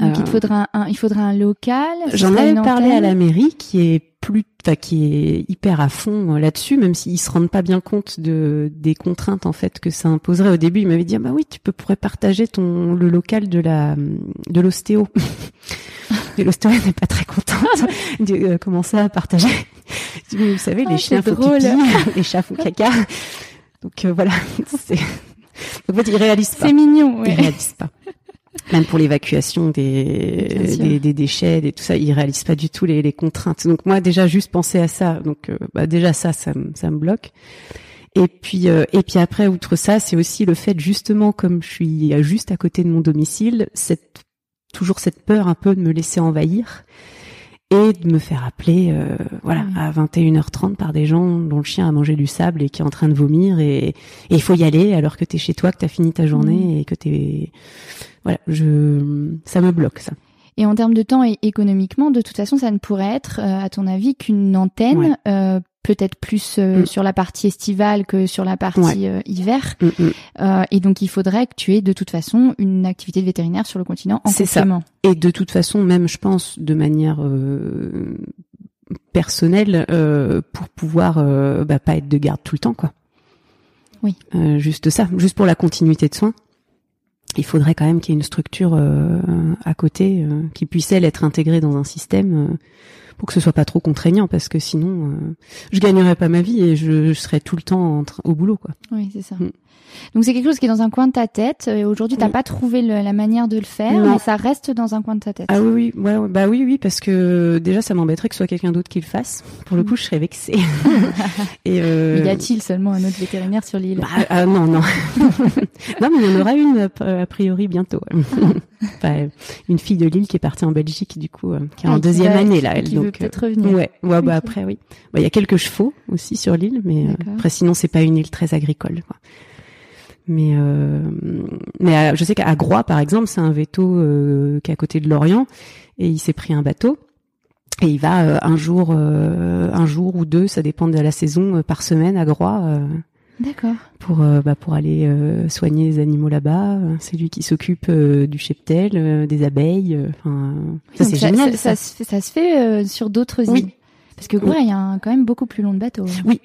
Donc il te Euh, faudra un, il faudra un local. J'en avais parlé à la mairie qui est plus, qui est hyper à fond là-dessus, même s'ils se rendent pas bien compte de des contraintes en fait que ça imposerait. Au début, ils m'avaient dit ah bah oui, tu peux pourrais partager ton le local de la de l'ostéo. Et l'ostéo n'est pas très contente de euh, commencer à partager? Vous savez, les Ah, chiens font pipi, les chats font caca. Donc euh, voilà, c'est. Donc en fait, ils réalisent pas C'est mignon, ils ouais. réalisent pas. Même pour l'évacuation des, déchets, des tout ça, ils réalisent pas du tout les, les contraintes. Donc moi déjà juste penser à ça, donc euh, bah, déjà ça, ça, me- ça me bloque. Et puis euh, et puis après outre ça, c'est aussi le fait justement comme je suis juste à côté de mon domicile, cette toujours cette peur un peu de me laisser envahir et de me faire appeler euh, voilà Ouais. à 21h30 par des gens dont le chien a mangé du sable et qui est en train de vomir et et il faut y aller alors que t'es chez toi que t'as fini ta journée et que t'es voilà je ça me bloque ça Et en termes de temps et économiquement, de toute façon, ça ne pourrait être, euh, à ton avis, qu'une antenne Ouais. euh, peut-être plus euh, Mm. sur la partie estivale que sur la partie euh, hiver. Mm, mm. Euh, et donc il faudrait que tu aies de toute façon une activité de vétérinaire sur le continent en C'est ça. complément. Et de toute façon, même je pense de manière euh, personnelle, euh, pour pouvoir euh, bah, pas être de garde tout le temps, quoi. Oui. Euh, juste ça, juste pour la continuité de soins. Il faudrait quand même qu'il y ait une structure euh, à côté euh, qui puisse elle être intégrée dans un système euh, pour que ce soit pas trop contraignant, parce que sinon, euh, je gagnerais pas ma vie et je, je serais tout le temps en au boulot, quoi. Oui, c'est ça. Mm. Donc c'est quelque chose qui est dans un coin de ta tête. Et aujourd'hui, t'as Oui. pas trouvé le- la manière de le faire, Non. mais ça reste dans un coin de ta tête. Ah oui, oui, ouais, bah oui, oui, parce que déjà ça m'embêterait que ce soit quelqu'un d'autre qui le fasse. Pour le coup, je serais vexée. Et euh, Mais y a-t-il seulement un autre vétérinaire sur l'île? Bah, ah, non, non, non, mais il y en aura une a priori bientôt. Enfin, une fille de Lille qui est partie en Belgique, du coup, euh, qui est Ah, en qui deuxième va- année là, elle. qui veut donc, peut-être euh, revenir. Ouais, ouais, bah après oui. Bah, Il y a quelques chevaux aussi sur l'île, mais euh, après sinon c'est pas une île très agricole. Quoi. Mais euh, mais euh, je sais qu'à Groix par exemple, c'est un veto euh, qui est à côté de Lorient et il s'est pris un bateau et il va euh, un jour euh, un jour ou deux, ça dépend de la saison, par semaine à Groix. Euh, D'accord. pour euh, bah, pour aller euh, soigner les animaux là-bas. C'est lui qui s'occupe euh, du cheptel, euh, des abeilles. euh, Enfin, ça c'est génial. Ça, Ça, se fait, ça se fait euh, sur d'autres Oui. îles. Parce que Groix, il y a un- quand même beaucoup plus long de bateau. hein. Oui.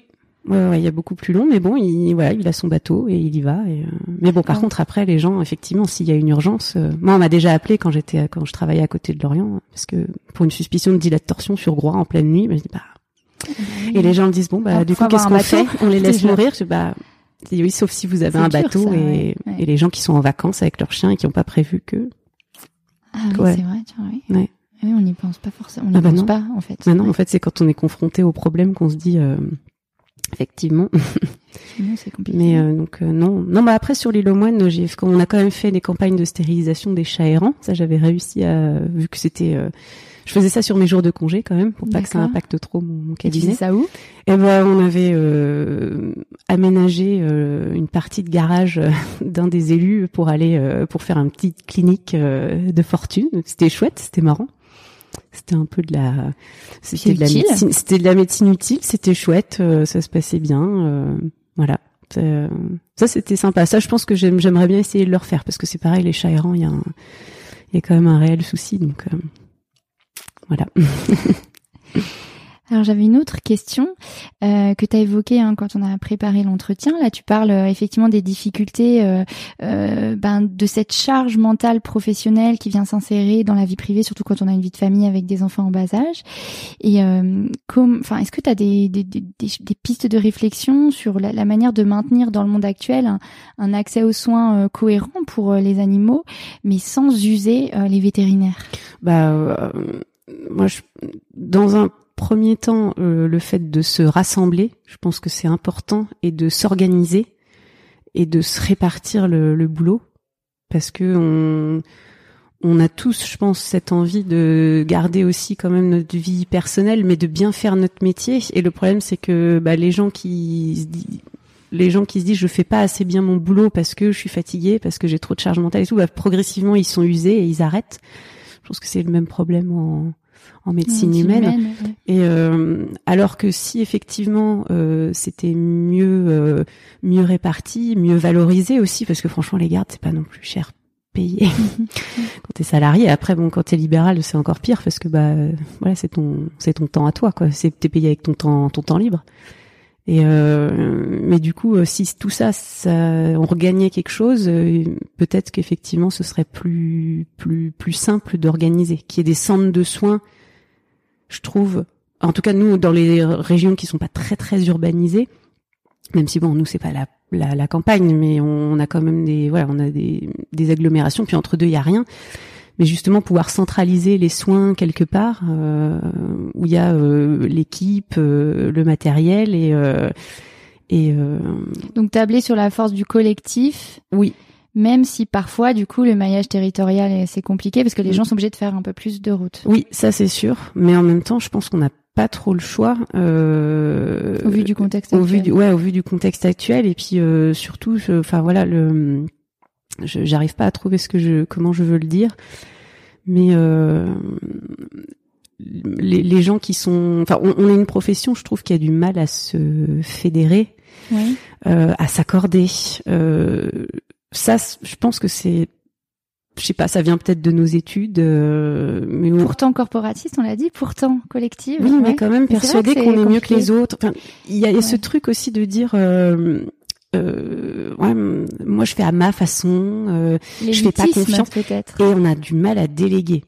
Ouais, ouais, il y a beaucoup plus long, mais bon, il, voilà, il a son bateau et il y va. Et, euh, Mais bon, par contre, après, les gens, effectivement, s'il y a une urgence, euh, moi, on m'a déjà appelé quand j'étais, quand je travaillais à côté de Lorient, parce que pour une suspicion de dilatation sur Groix en pleine nuit, bah, je dis bah. Et les gens me disent bon, bah, Ah, du coup, qu'est-ce qu'on fait On les laisse mourir Je dis, bah. oui, sauf si vous avez un dur, bateau ça, et, ouais, ouais. et les gens qui sont en vacances avec leurs chiens et qui n'ont pas prévu que. Ah oui, Ouais. c'est vrai, tiens, oui. Ouais. Oui, on n'y pense pas forcément. On n'y Ah bah pense non. pas, en fait. Maintenant, Ouais. en fait, c'est quand on est confronté au problème qu'on se dit. euh, Effectivement, Sinon, c'est compliqué. Mais euh, donc euh, non, non. Bah après sur l'île aux moines, on a quand même fait des campagnes de stérilisation des chats errants. Ça, j'avais réussi à, vu que c'était, je faisais ça sur mes jours de congé quand même pour pas que ça impacte trop mon, mon Et tu cabinet. ça où? Et ben on avait euh, aménagé euh, une partie de garage euh, d'un des élus pour aller euh, pour faire un petit clinique euh, de fortune. C'était chouette, c'était marrant. C'était un peu de la, c'était de la médecine, c'était de la médecine utile, c'était chouette, euh, ça se passait bien, euh, voilà. Ça c'était sympa. Ça je pense que j'aime- j'aimerais bien essayer de le refaire parce que c'est pareil les chats errants, il y a un, il y a quand même un réel souci donc euh, voilà. Alors j'avais une autre question euh, que tu as évoquée hein, quand on a préparé l'entretien. Là, tu parles euh, effectivement des difficultés euh, ben, de cette charge mentale professionnelle qui vient s'insérer dans la vie privée, surtout quand on a une vie de famille avec des enfants en bas âge. Et comme, enfin, est-ce que tu as des, des, des, des- des pistes de réflexion sur la, la manière de maintenir dans le monde actuel un, un accès aux soins cohérent pour les animaux, mais sans user les vétérinaires? Bah, moi, je, dans un premier temps, euh, le fait de se rassembler, je pense que c'est important, et de s'organiser et de se répartir le, le boulot, parce que on, on a tous, je pense, cette envie de garder aussi quand même notre vie personnelle, mais de bien faire notre métier. Et le problème, c'est que bah, les gens qui se disent les gens qui se disent je fais pas assez bien mon boulot parce que je suis fatiguée, parce que j'ai trop de charge mentale et tout, bah, progressivement ils sont usés et ils arrêtent. Je pense que c'est le même problème en, en médecine Médecine humaine. Et euh, alors que si effectivement euh, c'était mieux euh, mieux réparti, mieux valorisé aussi, parce que franchement les gardes c'est pas non plus cher payé quand t'es salarié. Après bon quand t'es libéral c'est encore pire parce que bah voilà c'est ton c'est ton temps à toi quoi. C'est t'es payé avec ton temps ton temps libre. Et euh, mais du coup, euh, si tout ça, ça on regagnait quelque chose, euh, peut-être qu'effectivement, ce serait plus plus plus simple d'organiser. Qu'il y ait des centres de soins, je trouve. En tout cas, nous, dans les régions qui sont pas très très urbanisées, même si bon, nous c'est pas la, la la campagne, mais on, on a quand même des voilà, on a des des agglomérations. Puis entre deux, il y a rien mais justement pouvoir centraliser les soins quelque part euh, où il y a euh, l'équipe, euh, le matériel et euh, et euh, Donc tabler sur la force du collectif, oui, même si parfois du coup le maillage territorial est assez compliqué parce que les gens sont obligés de faire un peu plus de route. oui, ça c'est sûr, mais en même temps, je pense qu'on n'a pas trop le choix euh, Au vu du contexte au actuel. vu du ouais au vu du contexte actuel. Et puis euh, surtout enfin voilà le j'arrive pas à trouver ce que je comment je veux le dire mais euh, les, les gens qui sont, enfin, on, on est une profession, je trouve, qui a du mal à se fédérer, Oui. euh, à s'accorder. Euh, ça, je pense que c'est, je sais pas, ça vient peut-être de nos études, euh, mais on- Pourtant corporatiste, on l'a dit, pourtant collective. oui, mais ouais. quand même persuadé qu'on est mieux que les autres. Enfin, il y a, a ce Ouais. truc aussi de dire. Euh, euh, ouais, moi je fais à ma façon euh, je fais pas confiance. peut-être. et on a du mal à déléguer.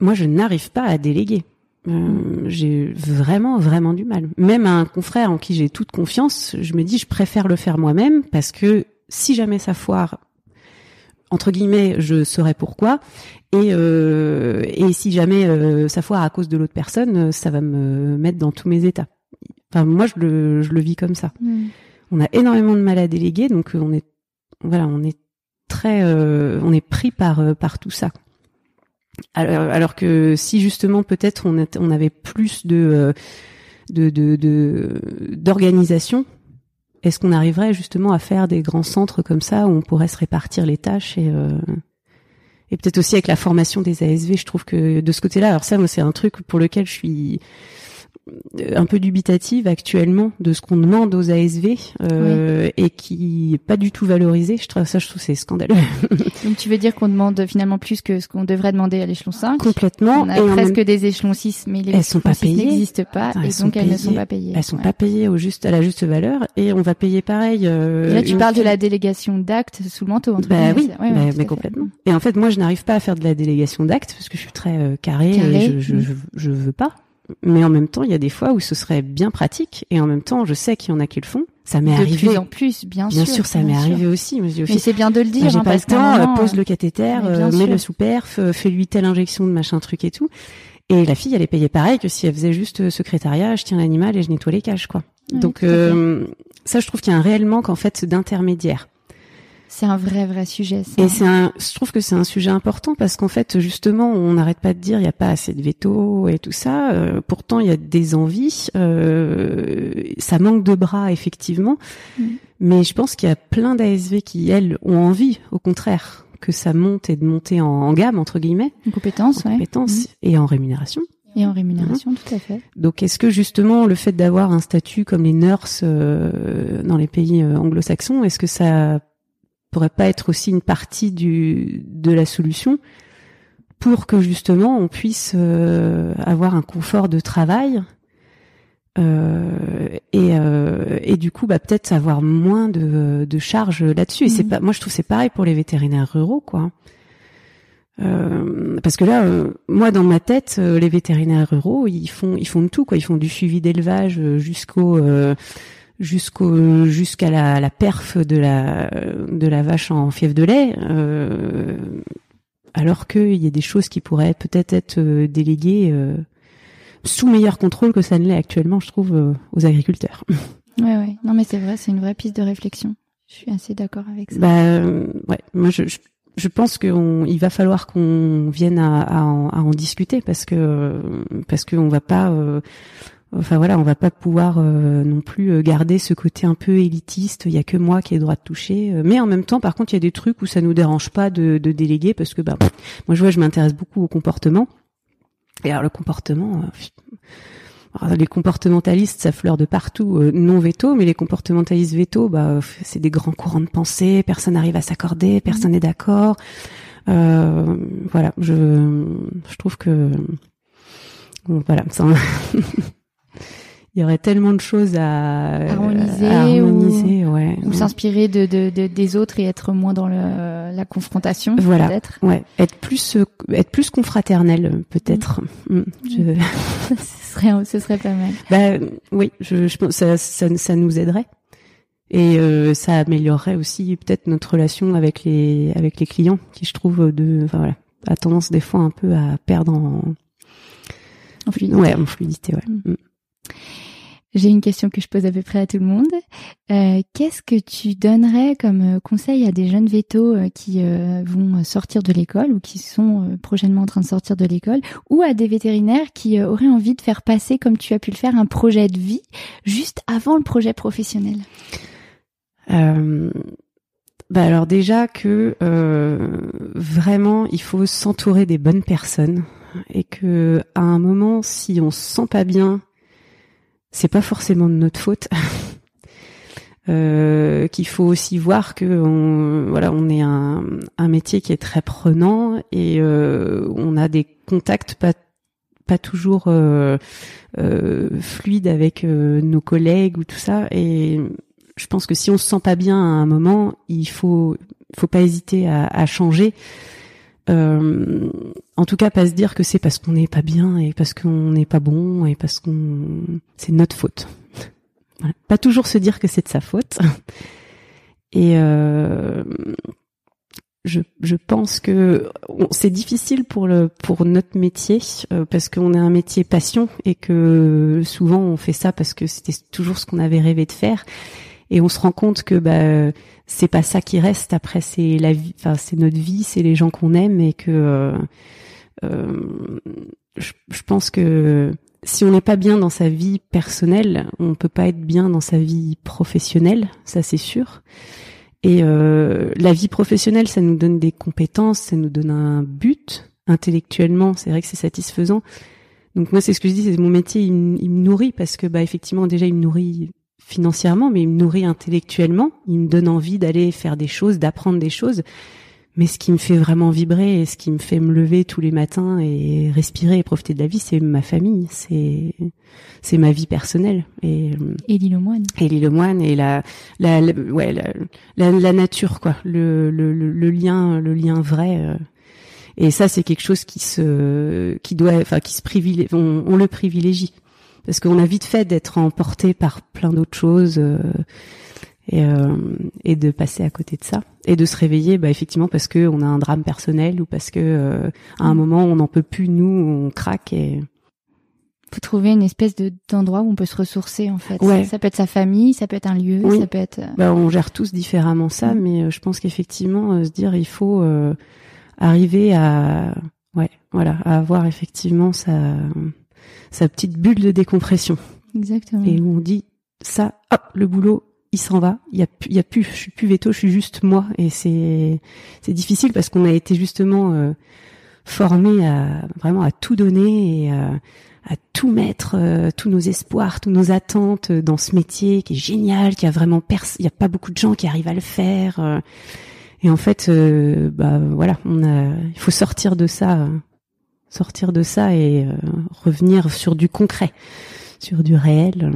Moi je n'arrive pas à déléguer. Euh, j'ai vraiment vraiment du mal. Même à un confrère en qui j'ai toute confiance, je me dis je préfère le faire moi-même parce que si jamais ça foire, entre guillemets, je saurais pourquoi. Et, euh, et si jamais euh, ça foire à cause de l'autre personne, ça va me mettre dans tous mes états. Enfin, moi, je le, je le vis comme ça. Hmm. On a énormément de mal à déléguer, donc euh, on est, voilà, on est très, euh, on est pris par euh, par tout ça. Alors, que si justement peut-être on, avait plus de de de de- d'organisation, est-ce qu'on arriverait justement à faire des grands centres comme ça où on pourrait se répartir les tâches et et peut-être aussi avec la formation des ASV, je trouve que de ce côté-là, alors ça, moi, c'est un truc pour lequel je suis un peu dubitative actuellement de ce qu'on demande aux ASV euh, et qui est pas du tout valorisé. Je trouve ça, je trouve c'est scandaleux Donc tu veux dire qu'on demande finalement plus que ce qu'on devrait demander à l'échelon 5 complètement. On a et presque même- des échelons 6, mais les Elles sont pas échelons 6 payées. n'existent pas Attends, et donc elles ne sont pas payées. elles sont Ouais. pas payées au juste à la juste valeur et on va payer pareil. euh, Et Là, tu parles de la délégation d'actes sous le manteau. entre Bah oui, ouais, bah, mais fait. complètement. Et en fait, moi, je n'arrive pas à faire de la délégation d'actes parce que je suis très euh, carré, Carré, et je, je, je, je veux pas. Mais en même temps, il y a des fois où ce serait bien pratique et en même temps, je sais qu'il y en a qui le font. Ça m'est De arrivé. plus en plus, bien, Bien sûr. sûr, ça m'est arrivé aussi. Mais, Mais c'est bien de le bah, dire, j'ai hein, pas le temps, euh, pose euh, le cathéter, mais bien euh, mets le sous-perf, euh, fais-lui telle injection de machin truc et tout. Et la fille, elle est payée pareil que si elle faisait juste euh, secrétariat, je tiens l'animal et je nettoie les cages, quoi. Donc euh, ça, je trouve qu'il y a un réel manque en fait d'intermédiaire. C'est un vrai, vrai sujet. ça. Et c'est un, je trouve que c'est un sujet important parce qu'en fait, justement, on n'arrête pas de dire il n'y a pas assez de veto et tout ça. Euh, pourtant, il y a des envies. Euh, ça manque de bras, effectivement. Mm. Mais je pense qu'il y a plein d'ASV qui, elles, ont envie, au contraire, que ça monte et de monter en, en gamme, entre guillemets, Une compétence, en ouais. compétences et en rémunération. Et en rémunération, tout à fait. Donc, est-ce que justement le fait d'avoir un statut comme les nurses euh, dans les pays euh, anglo-saxons, est-ce que ça pourrait pas être aussi une partie du de la solution pour que justement on puisse euh, avoir un confort de travail euh, et euh, et du coup bah peut-être avoir moins de de charges là-dessus. Et c'est Mhm. pas, moi je trouve c'est pareil pour les vétérinaires ruraux quoi. Euh, parce que là, euh, moi dans ma tête, euh, les vétérinaires ruraux, ils font, ils font de tout quoi. Ils font du suivi d'élevage jusqu'au, euh, jusqu'au, jusqu'à la, la perf de la, de la vache en fièvre de lait. euh, alors qu'il y a des choses qui pourraient peut-être être euh, déléguées euh, sous meilleur contrôle que ça ne l'est actuellement, je trouve, euh, aux agriculteurs. Ouais, ouais. Non, mais c'est vrai, c'est une vraie piste de réflexion. Je suis assez d'accord avec ça. Bah euh, ouais, moi je, je, je pense qu'il va falloir qu'on vienne à, à, en, à en discuter parce que parce qu'on va pas euh, enfin voilà, on va pas pouvoir euh, non plus euh, garder ce côté un peu élitiste, il y a que moi qui ai le droit de toucher euh, mais en même temps par contre, il y a des trucs où ça nous dérange pas de, de déléguer parce que bah moi je vois je m'intéresse beaucoup au comportement. Et alors le comportement euh, alors, les comportementalistes, ça fleure de partout, euh, non veto, mais les comportementalistes veto, bah, c'est des grands courants de pensée, personne n'arrive à s'accorder, personne n'est d'accord. Euh, voilà, je, je trouve que bon, voilà, ça- il y aurait tellement de choses à Harmoniser à harmoniser, ouais. Ou s'inspirer de, de, de- des autres et être moins dans le, la confrontation, Voilà. peut-être. Ouais, être plus euh, être plus confraternel peut-être. Mm. Je- ce, serait, ce serait pas mal. Bah oui, je, je pense que ça, ça, ça nous aiderait et euh, ça améliorerait aussi peut-être notre relation avec les avec les clients qui je trouve de enfin voilà a tendance des fois un peu à perdre en En fluidité. ouais en fluidité ouais. Mm. J'ai une question que je pose à peu près à tout le monde. Euh, Qu'est-ce que tu donnerais comme euh, conseil à des jeunes vétos euh, qui euh, vont sortir de l'école ou qui sont prochainement en train de sortir de l'école ou à des vétérinaires qui auraient envie de faire passer, comme tu as pu le faire, un projet de vie juste avant le projet professionnel? Bah alors déjà que vraiment il faut s'entourer des bonnes personnes et que à un moment, si on se sent pas bien, c'est pas forcément de notre faute. Euh, qu'il faut aussi voir que on, voilà on est un, un métier qui est très prenant et euh, on a des contacts pas pas toujours euh, euh fluides avec euh, nos collègues ou tout ça et je pense que si on se sent pas bien à un moment il faut faut pas hésiter à, à changer euh, en tout cas pas se dire que c'est parce qu'on n'est pas bien et parce qu'on n'est pas bon et parce qu'on c'est notre faute. Pas toujours se dire que c'est de sa faute. Et euh, je, je, pense que c'est difficile pour le pour notre métier euh, parce qu'on est un métier passion et que souvent on fait ça parce que c'était toujours ce qu'on avait rêvé de faire. Et on se rend compte que bah c'est pas ça qui reste après c'est la vie enfin c'est notre vie c'est les gens qu'on aime et que euh, euh je, je, pense que si on n'est pas bien dans sa vie personnelle, on peut pas être bien dans sa vie professionnelle, ça c'est sûr. Et euh, la vie professionnelle, ça nous donne des compétences, ça nous donne un but intellectuellement. C'est vrai que c'est satisfaisant. Donc moi, c'est ce que je dis, c'est mon métier, il, me nourrit parce que bah effectivement déjà il me nourrit financièrement, mais il me nourrit intellectuellement. Il me donne envie d'aller faire des choses, d'apprendre des choses. Mais ce qui me fait vraiment vibrer et ce qui me fait me lever tous les matins et respirer et profiter de la vie, c'est ma famille, c'est c'est ma vie personnelle et et l'île moine. Et l'île moine et la la, ouais la, la, nature quoi, le, le, le, lien le lien vrai. Euh. Et ça c'est quelque chose qui se qui doit enfin qui se privilégie on, on le privilégie parce qu'on a vite fait d'être emporté par plein d'autres choses. Euh, et, euh, et de passer à côté de ça et de se réveiller bah effectivement parce que on a un drame personnel ou parce que euh, à un moment on n'en peut plus nous on craque et faut trouver une espèce de d'endroit où on peut se ressourcer en fait ouais. ça peut être sa famille ça peut être un lieu ça peut être euh, bah, on gère tous différemment ça mm. mais je pense qu'effectivement se dire il faut arriver à ouais voilà à avoir effectivement sa sa petite bulle de décompression exactement et où on dit ça hop le boulot il s'en va. Il y a, il y a plus, je suis plus veto, je suis juste moi. Et c'est, c'est difficile parce qu'on a été justement euh, formé à vraiment à tout donner et à, à tout mettre, euh, tous nos espoirs, toutes nos attentes dans ce métier qui est génial, qui a vraiment pers il y a pas beaucoup de gens qui arrivent à le faire. Euh. et en fait, bah voilà, on a, il faut sortir de ça, sortir de ça et revenir sur du concret, sur du réel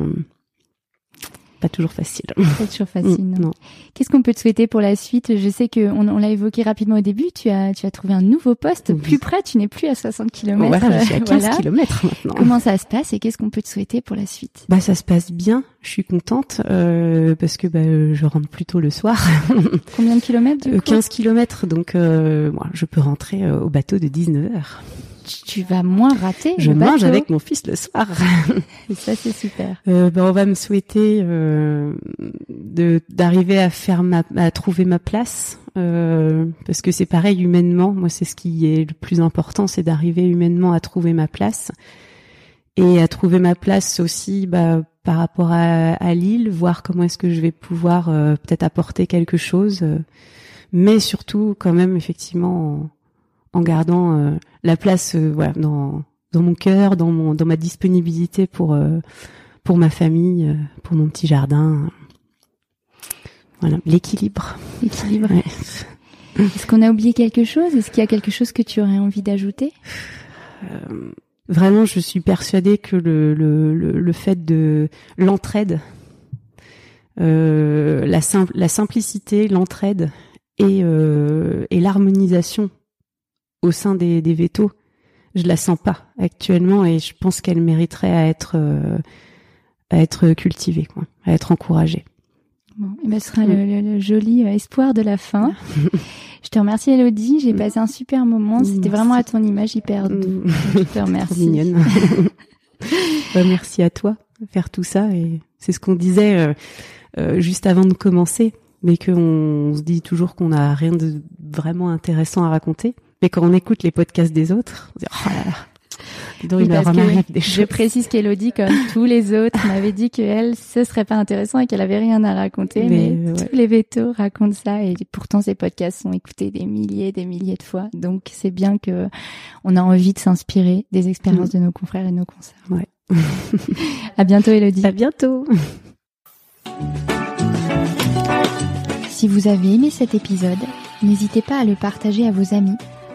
pas toujours facile. Pas toujours facile. Mm, non. Qu'est-ce qu'on peut te souhaiter pour la suite? Je sais que on, l'a évoqué rapidement au début. Tu as tu as trouvé un nouveau poste plus près. Tu n'es plus à 60 km. Voilà, je suis à 15 km maintenant. Comment ça se passe et qu'est-ce qu'on peut te souhaiter pour la suite? Bah ça se passe bien. Je suis contente euh, parce que bah, je rentre plus tôt le soir. Combien de kilomètres du 15 euh, kilomètres, donc euh, moi, je peux rentrer euh, au bateau de 19 heures tu vas moins rater. Je mange avec mon fils le soir. ça c'est super. Euh, ben, on va me souhaiter euh, de d'arriver à faire ma à trouver ma place euh, parce que c'est pareil humainement. Moi c'est ce qui est le plus important, c'est d'arriver humainement à trouver ma place et à trouver ma place aussi bah, par rapport à, à Lille, voir comment est-ce que je vais pouvoir euh, peut-être apporter quelque chose, euh, mais surtout quand même effectivement en gardant euh, la place euh, voilà dans dans mon cœur, dans mon dans ma disponibilité pour euh, pour ma famille, pour mon petit jardin. Voilà, l'équilibre. L'équilibre. Est-ce qu'on a oublié quelque chose? Est-ce qu'il y a quelque chose que tu aurais envie d'ajouter? Vraiment, je suis persuadée que le le, le, le fait de l'entraide, euh, la, simple la simplicité, l'entraide et, euh, et l'harmonisation au sein des, des vétos, je la sens pas actuellement et je pense qu'elle mériterait à être euh, à être cultivée, quoi, à être encouragée. Bon, et ben, ce sera le, joli euh, espoir de la fin. je te remercie Elodie, j'ai passé un super moment. C'était vraiment à ton image hyper doux. je te remercie. Mignonne. bah, merci à toi de faire tout ça et c'est ce qu'on disait euh, euh, juste avant de commencer, mais qu'on se dit toujours qu'on n'a rien de vraiment intéressant à raconter. Mais quand on écoute les podcasts des autres, on dit, oh là là, dont il leur en arrive des Je choses. précise qu'Elodie, comme tous les autres, m'avait dit qu'elle, ce serait pas intéressant et qu'elle avait rien à raconter, mais, Mais, ouais. tous les vétos racontent ça et pourtant ces podcasts sont écoutés des milliers et des milliers de fois. Donc c'est bien que on a envie de s'inspirer des expériences de nos confrères et de nos concerts. Ouais. à bientôt Elodie. À bientôt. Si vous avez aimé cet épisode, n'hésitez pas à le partager à vos amis,